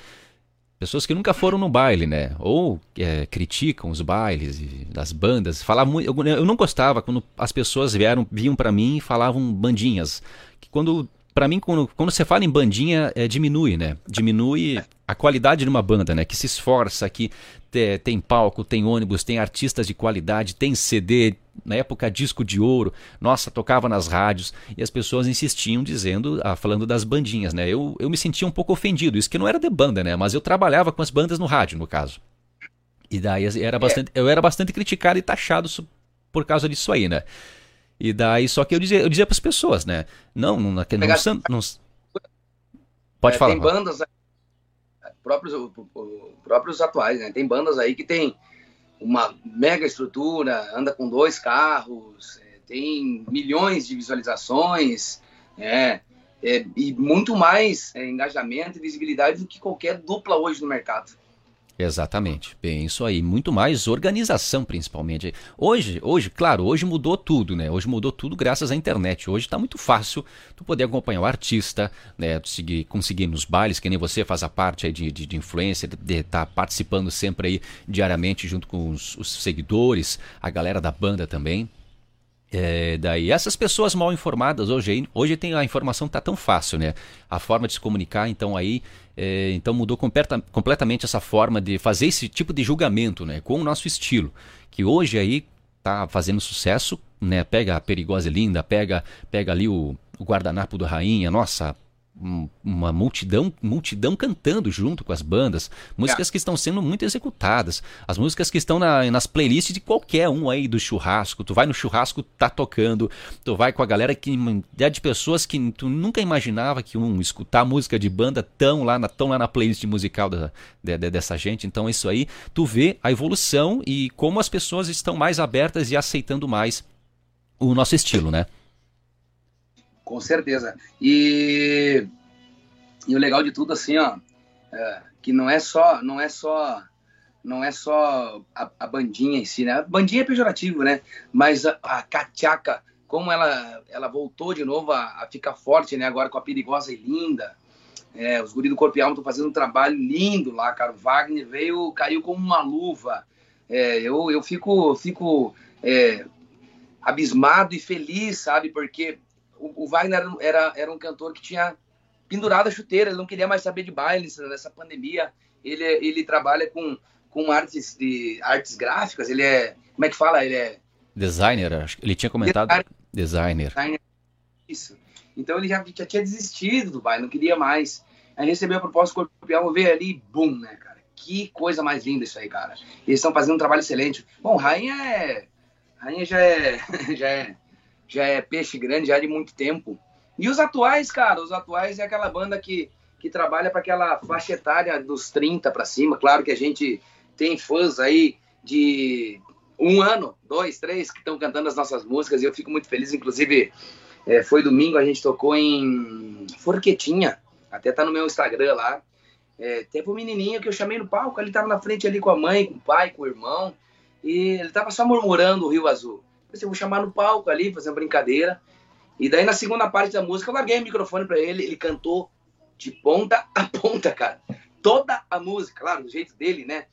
pessoas que nunca foram no baile, né? Ou é, criticam os bailes das bandas. Falavam muito, eu, eu, não gostava quando as pessoas vieram, vinham para mim e falavam bandinhas. Que quando para mim, quando, quando você fala em bandinha, é, diminui, né? Diminui a qualidade de uma banda, né? Que se esforça, que te, tem palco, tem ônibus, tem artistas de qualidade, tem CD, na época disco de ouro, nossa, tocava nas rádios e as pessoas insistiam dizendo, ah, falando das bandinhas, né? Eu, eu me sentia um pouco ofendido, isso que não era de banda, né? Mas eu trabalhava com as bandas no rádio, no caso. E daí era bastante, eu era bastante criticado e taxado por causa disso aí, né? E daí, só que eu dizia, eu dizia para as pessoas, né? Não, não, não, não, não Pode é, falar.
Tem bandas, próprios, próprios atuais, né? Tem bandas aí que tem uma mega estrutura, anda com dois carros, é, tem milhões de visualizações, é, é e muito mais é, engajamento e visibilidade do que qualquer dupla hoje no mercado.
Exatamente, bem isso aí, muito mais organização principalmente. Hoje, hoje, claro, hoje mudou tudo, né? Hoje mudou tudo graças à internet. Hoje está muito fácil tu poder acompanhar o artista, né? Conseguir, conseguir nos bailes, que nem você faz a parte de, de, de influência, de estar tá participando sempre aí diariamente junto com os, os seguidores, a galera da banda também. É, daí essas pessoas mal informadas hoje hoje tem a informação tá tão fácil né? A forma de se comunicar então aí é, então mudou completa, completamente essa forma de fazer esse tipo de julgamento né? Com o nosso estilo. Que hoje aí tá fazendo sucesso né? Pega a perigosa e linda pega pega ali o, o guardanapo do rainha nossa uma multidão, multidão cantando junto com as bandas, músicas que estão sendo muito executadas, as músicas que estão na, nas playlists de qualquer um aí do churrasco. Tu vai no churrasco, tá tocando, tu vai com a galera que é de pessoas que tu nunca imaginava que um escutar música de banda tão lá na, tão lá na playlist musical da, de, de, dessa gente. Então isso aí, tu vê a evolução e como as pessoas estão mais abertas e aceitando mais o nosso estilo, né?
Com certeza. E, e o legal de tudo, assim, ó, é, que não é só, não é só, não é só a, a, bandinha em si, né? A bandinha é pejorativo, né? Mas a, a como ela, ela voltou de novo a, a ficar forte, né? Agora com a perigosa e linda. É, os guris do Corpo estão fazendo um trabalho lindo lá, cara. O Wagner veio, caiu como uma luva. É, eu, eu fico, fico é, abismado e feliz, sabe? Porque o, Wagner era, era um cantor que tinha pendurado a chuteira, ele não queria mais saber de baile nessa pandemia. Ele, ele trabalha com, com artes, de, artes gráficas, ele é. Como é que fala? Ele é.
Designer, ele tinha comentado. Designer. Designer.
Isso. Então ele já, já tinha desistido do baile, não queria mais. Aí recebeu a proposta do Corpião, veio ali e bum, né, cara? Que coisa mais linda isso aí, cara. Eles estão fazendo um trabalho excelente. Bom, Rainha é. Rainha já é. já é já é peixe grande já de muito tempo. E os atuais, cara, os atuais é aquela banda que, que trabalha para aquela faixa etária dos 30 para cima. Claro que a gente tem fãs aí de um ano, dois, três, que estão cantando as nossas músicas e eu fico muito feliz. Inclusive, é, foi domingo, a gente tocou em Forquetinha, até tá no meu Instagram lá. É, teve um menininho que eu chamei no palco, ele tava na frente ali com a mãe, com o pai, com o irmão, e ele tava só murmurando o Rio Azul. Pensei, vou chamar no palco ali, fazer uma brincadeira. E daí, na segunda parte da música, eu larguei o microfone para ele, ele cantou de ponta a ponta, cara. Toda a música, claro, do jeito dele, né?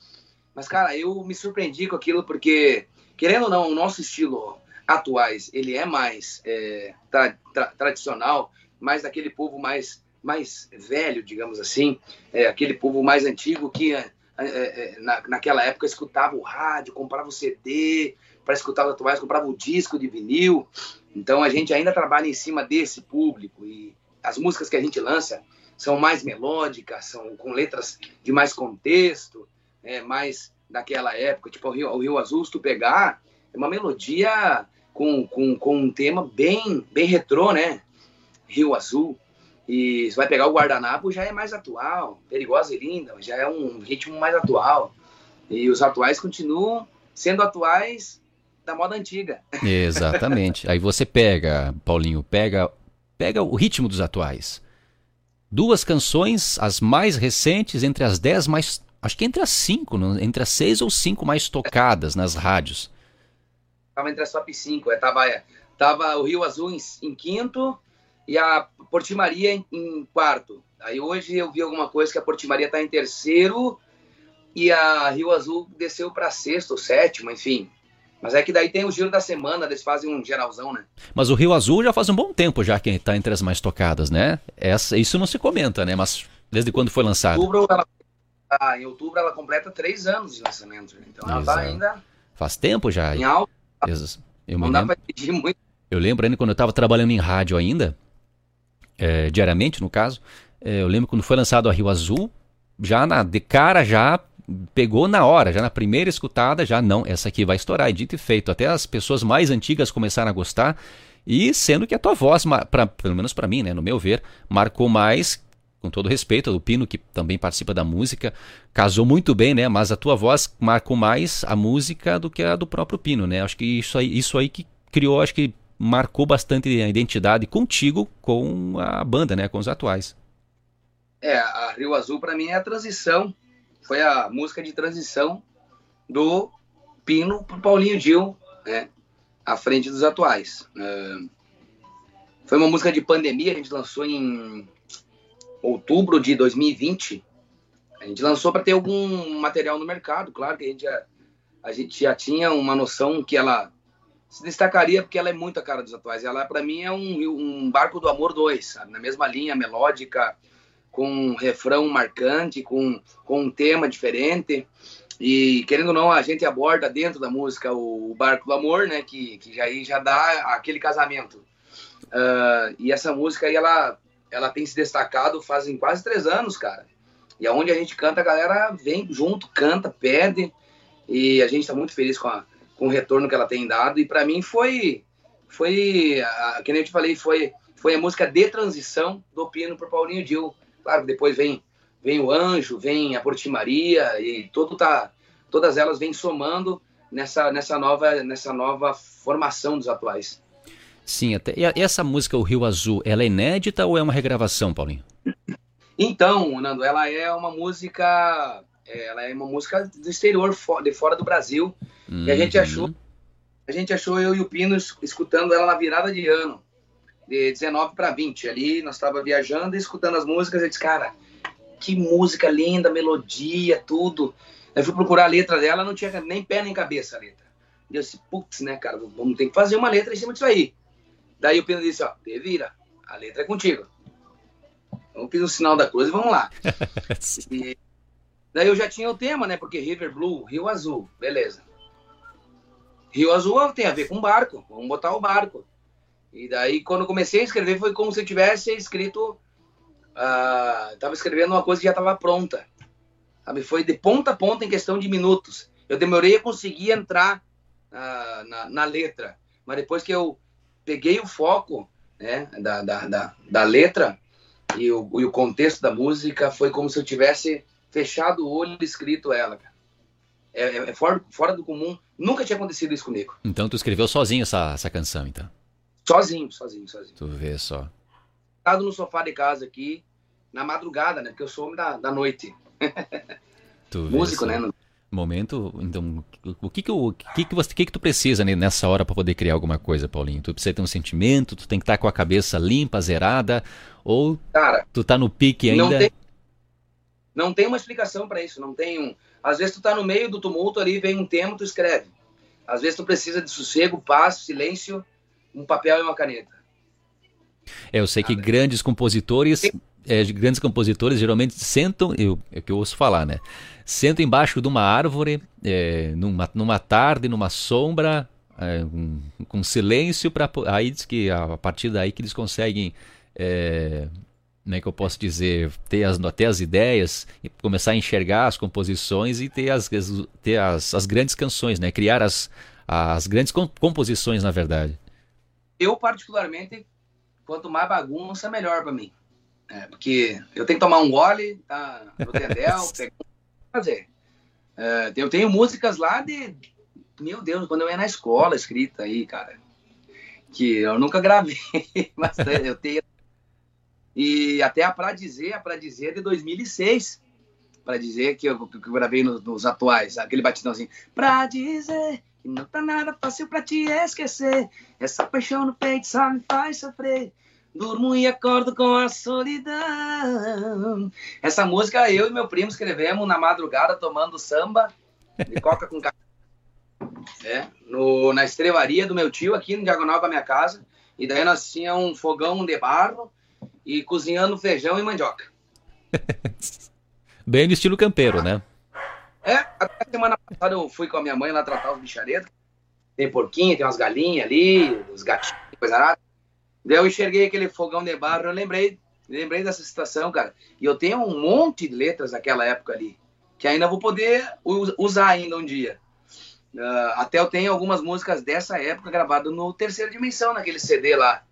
Mas, cara, eu me surpreendi com aquilo porque, querendo ou não, o nosso estilo atuais, ele é mais é, tra tra tradicional, mais daquele povo mais, mais velho, digamos assim, é, aquele povo mais antigo que é, é, é na, naquela época escutava o rádio, comprava o CD, para escutar os atuais, comprava o disco de vinil. Então a gente ainda trabalha em cima desse público e as músicas que a gente lança são mais melódicas, são com letras de mais contexto, é, mais daquela época. Tipo, o Rio, o Rio Azul, se tu pegar, é uma melodia com, com, com um tema bem, bem retrô, né? Rio Azul. E você vai pegar o Guardanapo, já é mais atual. Perigosa e Linda, já é um ritmo mais atual. E os atuais continuam sendo atuais da moda antiga.
Exatamente. Aí você pega, Paulinho, pega, pega o ritmo dos atuais. Duas canções, as mais recentes, entre as dez mais. Acho que entre as cinco, entre as seis ou cinco mais tocadas nas rádios.
Tava entre as top cinco. É, tava, é, tava o Rio Azul em, em quinto e a Portimaria em, em, quarto. Aí hoje eu vi alguma coisa que a Portimaria tá em terceiro e a Rio Azul desceu para sexto ou sétimo, enfim. Mas é que daí tem o giro da semana, eles fazem um geralzão, né?
Mas o Rio Azul já faz um bom tempo já que está entre as mais tocadas, né? Essa, isso não se comenta, né? Mas desde quando foi lançada?
Outubro, ela, ah, em outubro ela completa três anos de lançamento. Né? Então ela está ainda...
Faz tempo já.
Em alta.
Eu não dá para pedir muito. Eu lembro ainda quando eu estava trabalhando em rádio ainda, é, diariamente no caso, é, eu lembro quando foi lançado a Rio Azul, já na, de cara já pegou na hora, já na primeira escutada, já não, essa aqui vai estourar, e dito e feito. Até as pessoas mais antigas começaram a gostar, e sendo que a tua voz, pra, pelo menos para mim, né, no meu ver, marcou mais, com todo respeito, do Pino, que também participa da música, casou muito bem, né, mas a tua voz marcou mais a música do que a do próprio Pino, né, acho que isso aí, isso aí que criou, acho que marcou bastante a identidade contigo com a banda, né, com os atuais.
É, a Rio Azul para mim é a transição foi a música de transição do Pino pro Paulinho Gil, né? À frente dos atuais. Uh, foi uma música de pandemia, a gente lançou em outubro de 2020. A gente lançou para ter algum material no mercado, claro que a gente já, a gente já tinha uma noção que ela se destacaria porque ela é muito a cara dos atuais. Ela, para mim, é um, um Barco do Amor 2, sabe? Na mesma linha melódica, com um refrão marcante, com, com um tema diferente. E, querendo ou não, a gente aborda dentro da música o, Barco do Amor, né? Que, que já, já dá aquele casamento. Uh, e essa música aí, ela, ela tem se destacado fazem quase três anos, cara. E aonde a gente canta, a galera vem junto, canta, pede. E a gente está muito feliz com, a, com o retorno que ela tem dado. E para mim foi, foi, a, que nem eu te falei, foi, foi a música de transição do Pino para Paulinho Dil. Claro, depois vem, vem o Anjo, vem a Porti Maria e todo tá, todas elas vêm somando nessa, nessa, nova, nessa nova formação dos atuais.
Sim, até, e essa música, O Rio Azul, ela é inédita ou é uma regravação, Paulinho?
Então, Nando, ela é uma música, é, ela é uma música do exterior, de fora do Brasil, uhum. e a gente achou, a gente achou eu e o Pino escutando ela na virada de ano, de 19 para 20. Ali nós estava viajando e escutando as músicas, eu disse, cara, que música linda, melodia, tudo. Eu fui procurar a letra dela, não tinha nem pé nem cabeça a letra. E eu disse, putz, né, cara, vamos ter que fazer uma letra em cima disso aí. Daí o Pino disse, ó, te vira, a letra é contigo. Então eu fiz o sinal da cruz e vamos lá. e, daí eu já tinha o tema, né, porque River Blue, Rio Azul, beleza. Rio Azul tem a ver com barco, vamos botar o barco. E daí, quando comecei a escrever, foi como se eu tivesse escrito. Uh, escrevendo uma coisa que já estava pronta. Sabe? Foi de ponta a ponta em questão de minutos. Eu demorei a conseguir entrar uh, na, na, letra. Mas depois que eu peguei o foco né, da, da, da, da letra e o, e o, contexto da música, foi como se eu tivesse fechado o olho e escrito ela. É, é, é fora, fora do comum. Nunca tinha acontecido isso comigo.
Então tu escreveu sozinho essa, essa canção, então?
Sozinho, sozinho, sozinho.
Tu vê só.
Estado no sofá de casa aqui, na madrugada, né? Porque eu sou homem da, da noite.
Tu Músico, né? Momento, então, o que que, o que, que, você, que, que tu precisa nessa hora para poder criar alguma coisa, Paulinho? Tu precisa ter um sentimento, tu tem que estar tá com a cabeça limpa, zerada, ou Cara, tu tá no pique ainda?
Não tem, não tem uma explicação para isso, não tem um... Às vezes tu tá no meio do tumulto ali, vem um tema, tu escreve. Às vezes tu precisa de sossego, paz, silêncio, um papel e uma caneta.
É, eu sei que grandes compositores, é, grandes compositores geralmente sentam, eu, é o que eu ouço falar, né? Sentam embaixo de uma árvore, é, numa, numa tarde, numa sombra, é, um, com silêncio, para aí diz que a, partir daí que eles conseguem, é, como é que eu posso dizer, ter as, ter as ideias, e começar a enxergar as composições e ter as, ter as, as grandes canções, né? Criar as, as grandes composições, na verdade.
Eu, particularmente, quanto mais bagunça, melhor para mim. É, porque eu tenho que tomar um gole, tá? No tendel, fazer. É, eu tenho músicas lá de. Meu Deus, quando eu ia na escola escrita aí, cara. Que eu nunca gravei, mas eu tenho. E até a Pra Dizer, a Pra Dizer é de 2006. Pra dizer que eu, que eu gravei nos, nos atuais, aquele batidãozinho. Pra dizer que não tá nada fácil pra te esquecer. Essa paixão no peito só me faz sofrer. Durmo e acordo com a solidão. Essa música eu e meu primo escrevemos na madrugada tomando samba de coca com café. É, no, na estrevaria do meu tio aqui no diagonal da minha casa. E daí nós tínhamos um fogão de barro e cozinhando feijão e mandioca.
Bem no estilo campeiro, né?
É, até semana passada eu fui com a minha mãe lá tratar os bicharetos. Tem porquinho, tem umas galinhas ali, os gatinhos, coisa nada. Daí eu enxerguei aquele fogão de barro, eu lembrei, lembrei dessa situação, cara. E eu tenho um monte de letras daquela época ali, que ainda vou poder usar ainda um dia. Uh, até eu tenho algumas músicas dessa época gravadas no Terceira Dimensão, naquele CD lá,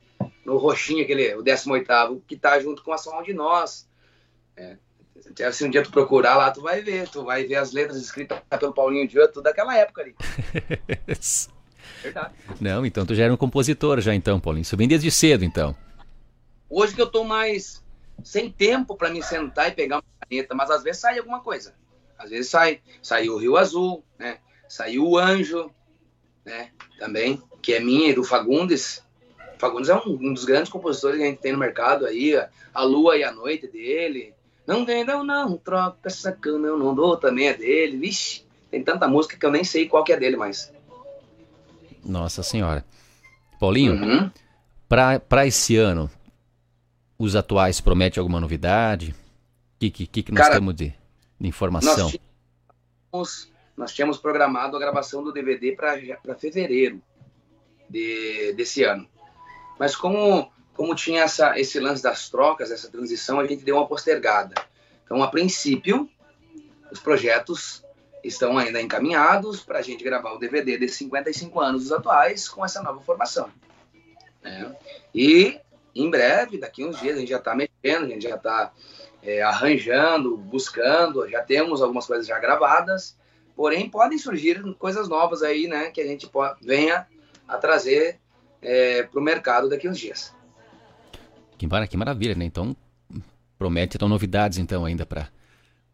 no roxinho, aquele, o 18 que tá junto com a Som de Nós. É, se um dia tu procurar lá, tu vai ver, tu vai ver as letras escritas pelo Paulinho Dio, tudo daquela época ali.
Verdade. Não, então tu já era um compositor já então, Paulinho. Isso vem desde cedo, então.
Hoje que eu tô mais sem tempo para me sentar e pegar uma caneta, mas às vezes sai alguma coisa. Às vezes sai. Saiu o Rio Azul, né? Saiu o Anjo, né? Também, que é minha e do Fagundes. Fagundes é um, um, dos grandes compositores que a gente tem no mercado aí. A Lua e a Noite dele. Não vendam, não, troca essa cama, eu não dou, também é dele. Vixe, tem tanta música que eu nem sei qual que é dele mais.
Nossa Senhora. Paulinho, uhum. para esse ano, os atuais prometem alguma novidade? O que, que, que nós Cara, temos de, de informação?
Nós tínhamos, nós tínhamos programado a gravação do DVD para fevereiro de, desse ano. Mas como, como tinha essa, esse lance das trocas, essa transição, a gente deu uma postergada. Então, a princípio, os projetos estão ainda encaminhados para a gente gravar o DVD de 55 anos dos atuais com essa nova formação. Né? E em breve, daqui uns dias, a gente já está mexendo, a gente já está é, arranjando, buscando, já temos algumas coisas já gravadas, porém podem surgir coisas novas aí, né, que a gente venha a trazer é, para o mercado daqui uns dias.
Que, que maravilha, né? Então promete então novidades então ainda para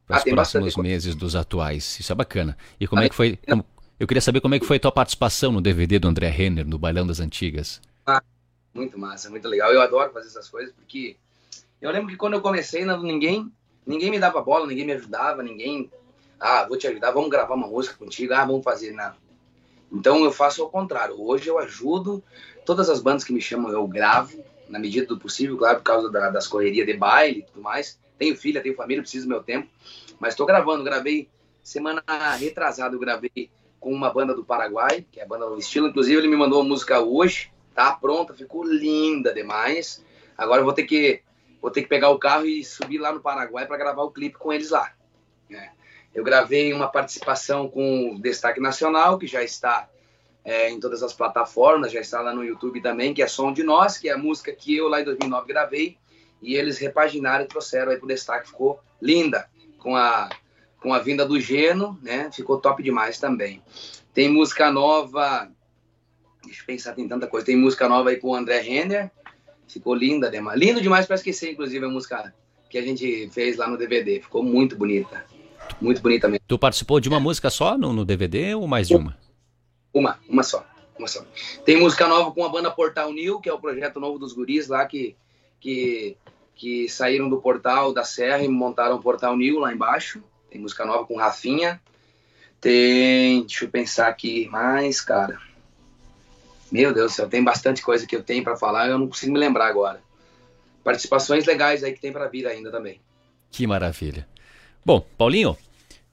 para os ah, próximos meses dos atuais. Isso é bacana. E como ah, é que foi? Como, eu queria saber como é que foi a tua participação no DVD do André Renner, no Bailão das Antigas.
Ah, muito massa, muito legal. Eu adoro fazer essas coisas porque eu lembro que quando eu comecei, ninguém, ninguém me dava bola, ninguém me ajudava, ninguém. Ah, vou te ajudar, vamos gravar uma música contigo, ah, vamos fazer nada. Então eu faço ao contrário. Hoje eu ajudo todas as bandas que me chamam, eu gravo na medida do possível, claro, por causa da, das correrias de baile e tudo mais. Tenho filha, tenho família, preciso do meu tempo. Mas estou gravando, gravei semana retrasada, eu gravei com uma banda do Paraguai, que é a banda do estilo. Inclusive, ele me mandou uma música hoje, tá pronta, ficou linda demais. Agora eu vou ter que, vou ter que pegar o carro e subir lá no Paraguai para gravar o clipe com eles lá. Né? Eu gravei uma participação com o Destaque Nacional, que já está é, em todas as plataformas, já está lá no YouTube também, que é Som de Nós, que é a música que eu lá em 2009 gravei, e eles repaginaram e trouxeram aí pro destaque, ficou linda com a, com a vinda do Geno, né? Ficou top demais também. Tem música nova, deixa eu pensar, tem tanta coisa. Tem música nova aí com o André Renner, ficou linda demais. Lindo demais para esquecer, inclusive, a música que a gente fez lá no DVD. Ficou muito bonita. Muito bonita mesmo.
Tu participou de uma música só no, no DVD ou mais de uma?
Uma, uma só. Uma só. Tem música nova com a banda Portal New, que é o projeto novo dos guris lá que, que que saíram do portal da Serra e montaram o portal New lá embaixo. Tem música nova com Rafinha. Tem, deixa eu pensar aqui mais, cara. Meu Deus do céu, tem bastante coisa que eu tenho para falar, eu não consigo me lembrar agora. Participações legais aí que tem para vir ainda também.
Que maravilha. Bom, Paulinho,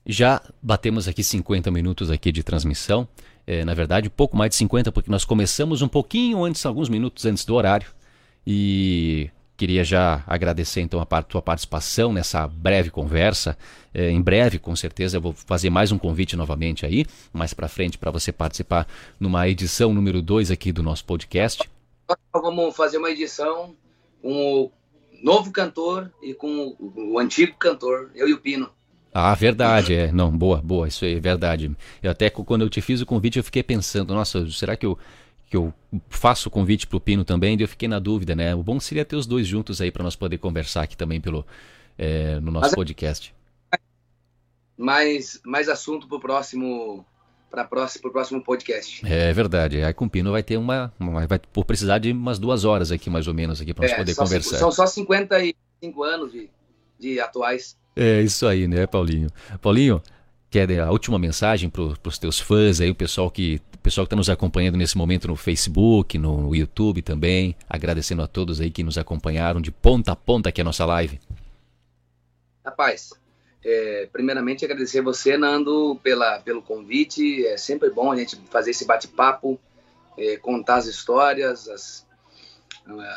já batemos aqui 50 minutos aqui de transmissão. É, na verdade, pouco mais de 50, porque nós começamos um pouquinho antes, alguns minutos antes do horário. E Queria já agradecer então a tua participação nessa breve conversa. É, em breve, com certeza, eu vou fazer mais um convite novamente aí, mais para frente, para você participar numa edição número 2 aqui do nosso podcast.
Vamos fazer uma edição com o novo cantor e com o antigo cantor, eu e o Pino.
Ah, verdade, é. Não, boa, boa, isso aí é verdade. Eu até quando eu te fiz o convite, eu fiquei pensando, nossa, será que eu que eu faço o convite para o Pino também, e eu fiquei na dúvida, né? O bom seria ter os dois juntos aí para nós poder conversar aqui também pelo, é, no nosso Mas, podcast.
Mais, mais assunto para o próximo para próximo, o próximo podcast.
É verdade. Aí com o Pino vai ter uma, uma. Vai por precisar de umas duas horas aqui, mais ou menos, aqui para nós é, poder conversar.
São só 55 anos de, de atuais.
É isso aí, né, Paulinho? Paulinho, quer a última mensagem para os teus fãs aí, o pessoal que pessoal que está nos acompanhando nesse momento no Facebook, no YouTube também, agradecendo a todos aí que nos acompanharam de ponta a ponta aqui a nossa live.
Rapaz, é, primeiramente agradecer você, Nando, pela, pelo convite. É sempre bom a gente fazer esse bate-papo, é, contar as histórias, as,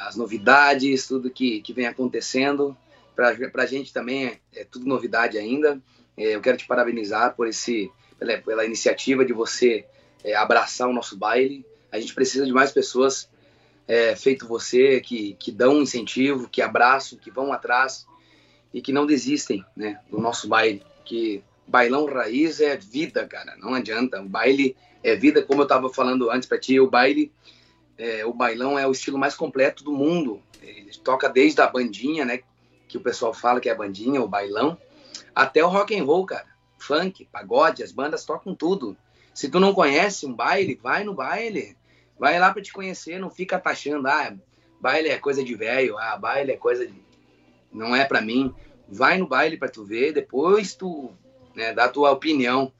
as novidades, tudo que, que vem acontecendo. Para a gente também é, é tudo novidade ainda. É, eu quero te parabenizar por esse, pela, pela iniciativa de você é, abraçar o nosso baile. A gente precisa de mais pessoas, é, feito você, que, que dão incentivo, que abraçam, que vão atrás e que não desistem né, do nosso baile. Que bailão raiz é vida, cara, não adianta. O baile é vida, como eu estava falando antes para ti, o baile, é, o bailão é o estilo mais completo do mundo. Ele toca desde a bandinha, né, que o pessoal fala que é bandinha, o bailão, até o rock and roll, cara. funk, pagode, as bandas tocam tudo. Se tu não conhece um baile, vai no baile. Vai lá para te conhecer, não fica taxando, ah, baile é coisa de velho, ah, baile é coisa de... não é para mim. Vai no baile para tu ver, depois tu né, dá tua opinião.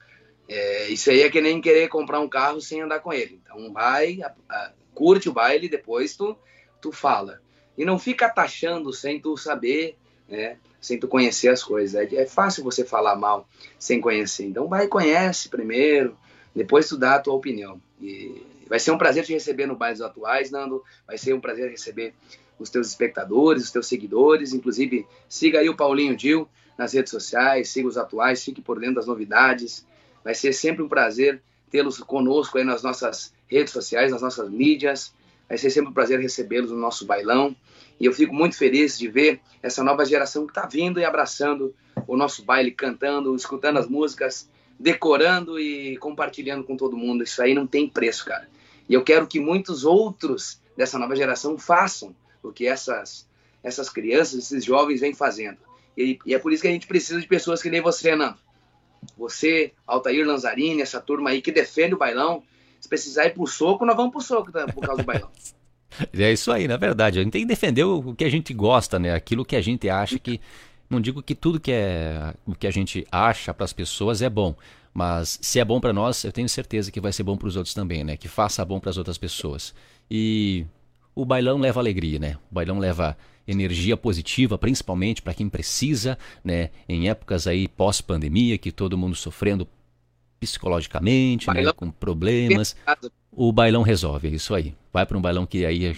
É, isso aí é que nem querer comprar um carro sem andar com ele. Então vai, a, a, curte o baile, depois tu, tu fala. E não fica taxando sem tu saber, né? Sem tu conhecer as coisas. É, é fácil você falar mal sem conhecer. Então vai conhece primeiro, depois tu dá a tua opinião. E vai ser um prazer te receber no Bailes Atuais, Nando. Vai ser um prazer receber os teus espectadores, os teus seguidores. Inclusive, siga aí o Paulinho Dil nas redes sociais, siga os atuais, fique por dentro das novidades. Vai ser sempre um prazer tê-los conosco aí nas nossas redes sociais, nas nossas mídias. Vai ser sempre um prazer recebê-los no nosso bailão. E eu fico muito feliz de ver essa nova geração que está vindo e abraçando o nosso baile, cantando, escutando as músicas, decorando e compartilhando com todo mundo. Isso aí não tem preço, cara. E eu quero que muitos outros dessa nova geração façam o que essas, essas crianças, esses jovens vêm fazendo. E, e é por isso que a gente precisa de pessoas que nem você, Nando. Você, Altair Lanzarini, essa turma aí que defende o bailão. Se precisar ir pro soco, nós vamos pro soco por causa do bailão.
É isso aí, na verdade. A gente tem que defender o que a gente gosta, né? Aquilo que a gente acha que. Não digo que tudo que é o que a gente acha para as pessoas é bom, mas se é bom para nós, eu tenho certeza que vai ser bom para os outros também, né? Que faça bom para as outras pessoas. E o bailão leva alegria, né? O bailão leva energia positiva, principalmente para quem precisa, né? Em épocas aí pós-pandemia, que todo mundo sofrendo psicologicamente, né? com problemas. O bailão resolve, é isso aí. Vai para um bailão que aí.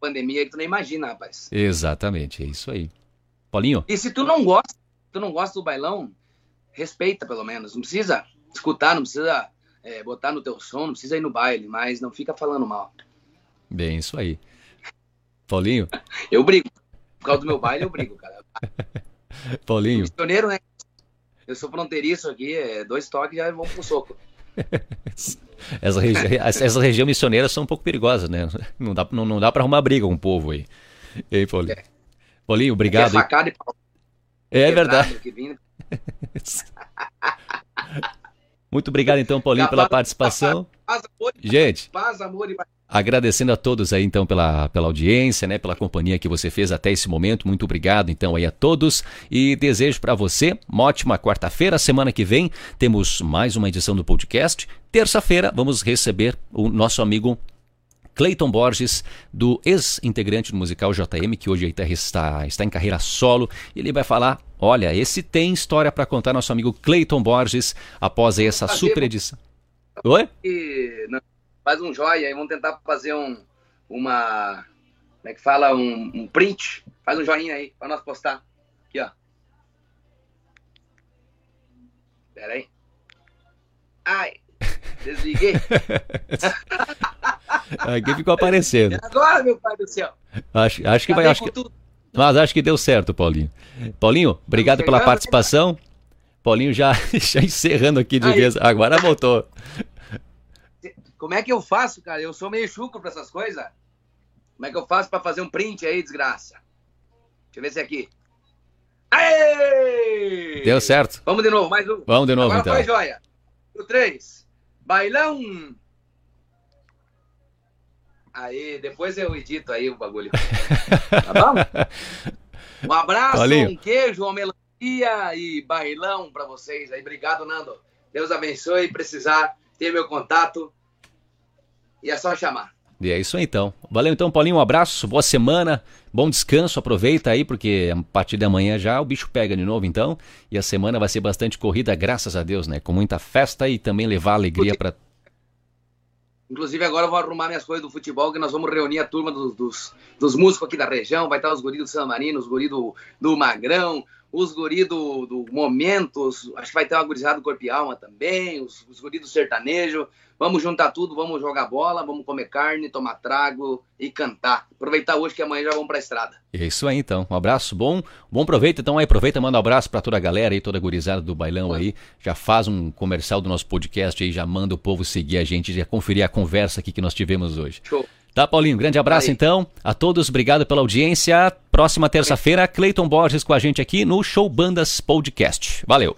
Pandemia aí tu nem imagina, rapaz.
Exatamente, é isso aí. Paulinho?
E se tu não gosta, tu não gosta do bailão, respeita pelo menos. Não precisa escutar, não precisa é, botar no teu som, não precisa ir no baile, mas não fica falando mal.
Bem, isso aí. Paulinho?
Eu brigo. Por causa do meu baile, eu brigo, cara.
Paulinho?
Missioneiro, né? Eu sou fronteiriço aqui, é, dois toques já vão pro soco.
essa, regi essa região missioneira são um pouco perigosas, né? Não dá, não, não dá pra arrumar briga com o povo aí. E aí, Paulinho? É. Paulinho, obrigado. É,
facada e pau.
é verdade. Muito obrigado, então, Paulinho, pela participação. Paz, amor, Gente,
paz, amor e
Agradecendo a todos aí então pela, pela audiência, né, pela companhia que você fez até esse momento. Muito obrigado então aí a todos e desejo para você uma ótima quarta-feira. Semana que vem temos mais uma edição do podcast. Terça-feira vamos receber o nosso amigo Clayton Borges, do ex-integrante do musical JM, que hoje está, está em carreira solo. Ele vai falar: olha, esse tem história para contar, nosso amigo Clayton Borges, após essa super edição.
Oi? Faz um joia e vamos tentar fazer um, uma, como é que fala, um, um print. Faz um joinha aí para nós postar. Aqui, ó. Pera aí. Ai, desliguei.
Aqui ficou aparecendo. E
agora, meu pai do céu.
Acho, acho que vai. Acho que, mas acho que deu certo, Paulinho. Paulinho, obrigado pela participação. Paulinho já, já encerrando aqui de aí. vez. Agora voltou.
Como é que eu faço, cara? Eu sou meio chucro pra essas coisas. Como é que eu faço pra fazer um print aí, desgraça? Deixa eu ver se é aqui. Aê!
Deu certo.
Vamos de novo, mais um.
Vamos de novo, Agora então.
Foi joia. O três. Bailão. Aí, depois eu edito aí o bagulho. Tá bom? Um abraço, Valeu. um queijo, uma melancia e bailão pra vocês aí. Obrigado, Nando. Deus abençoe. Precisar ter meu contato, e é só chamar.
E é isso aí então. Valeu então, Paulinho. Um abraço, boa semana, bom descanso. Aproveita aí, porque a partir de amanhã já o bicho pega de novo então. E a semana vai ser bastante corrida, graças a Deus, né? Com muita festa e também levar alegria para.
Inclusive, agora eu vou arrumar minhas coisas do futebol, que nós vamos reunir a turma dos, dos, dos músicos aqui da região. Vai estar os guris do San Marino, os guris do, do Magrão, os guris do, do Momentos. Acho que vai ter uma gurizada do Corpo e Alma também, os, os guris do Sertanejo. Vamos juntar tudo, vamos jogar bola, vamos comer carne, tomar trago e cantar. Aproveitar hoje que amanhã já vamos pra estrada.
É isso aí então. Um abraço bom. Bom proveito então aí, aproveita, manda um abraço para toda a galera aí, toda a gurizada do bailão aí. Já faz um comercial do nosso podcast aí, já manda o povo seguir a gente, já conferir a conversa aqui que nós tivemos hoje. Show. Tá, Paulinho? Grande abraço, Aí. então. A todos, obrigado pela audiência. Próxima terça-feira, Cleiton Borges com a gente aqui no Show Bandas Podcast. Valeu.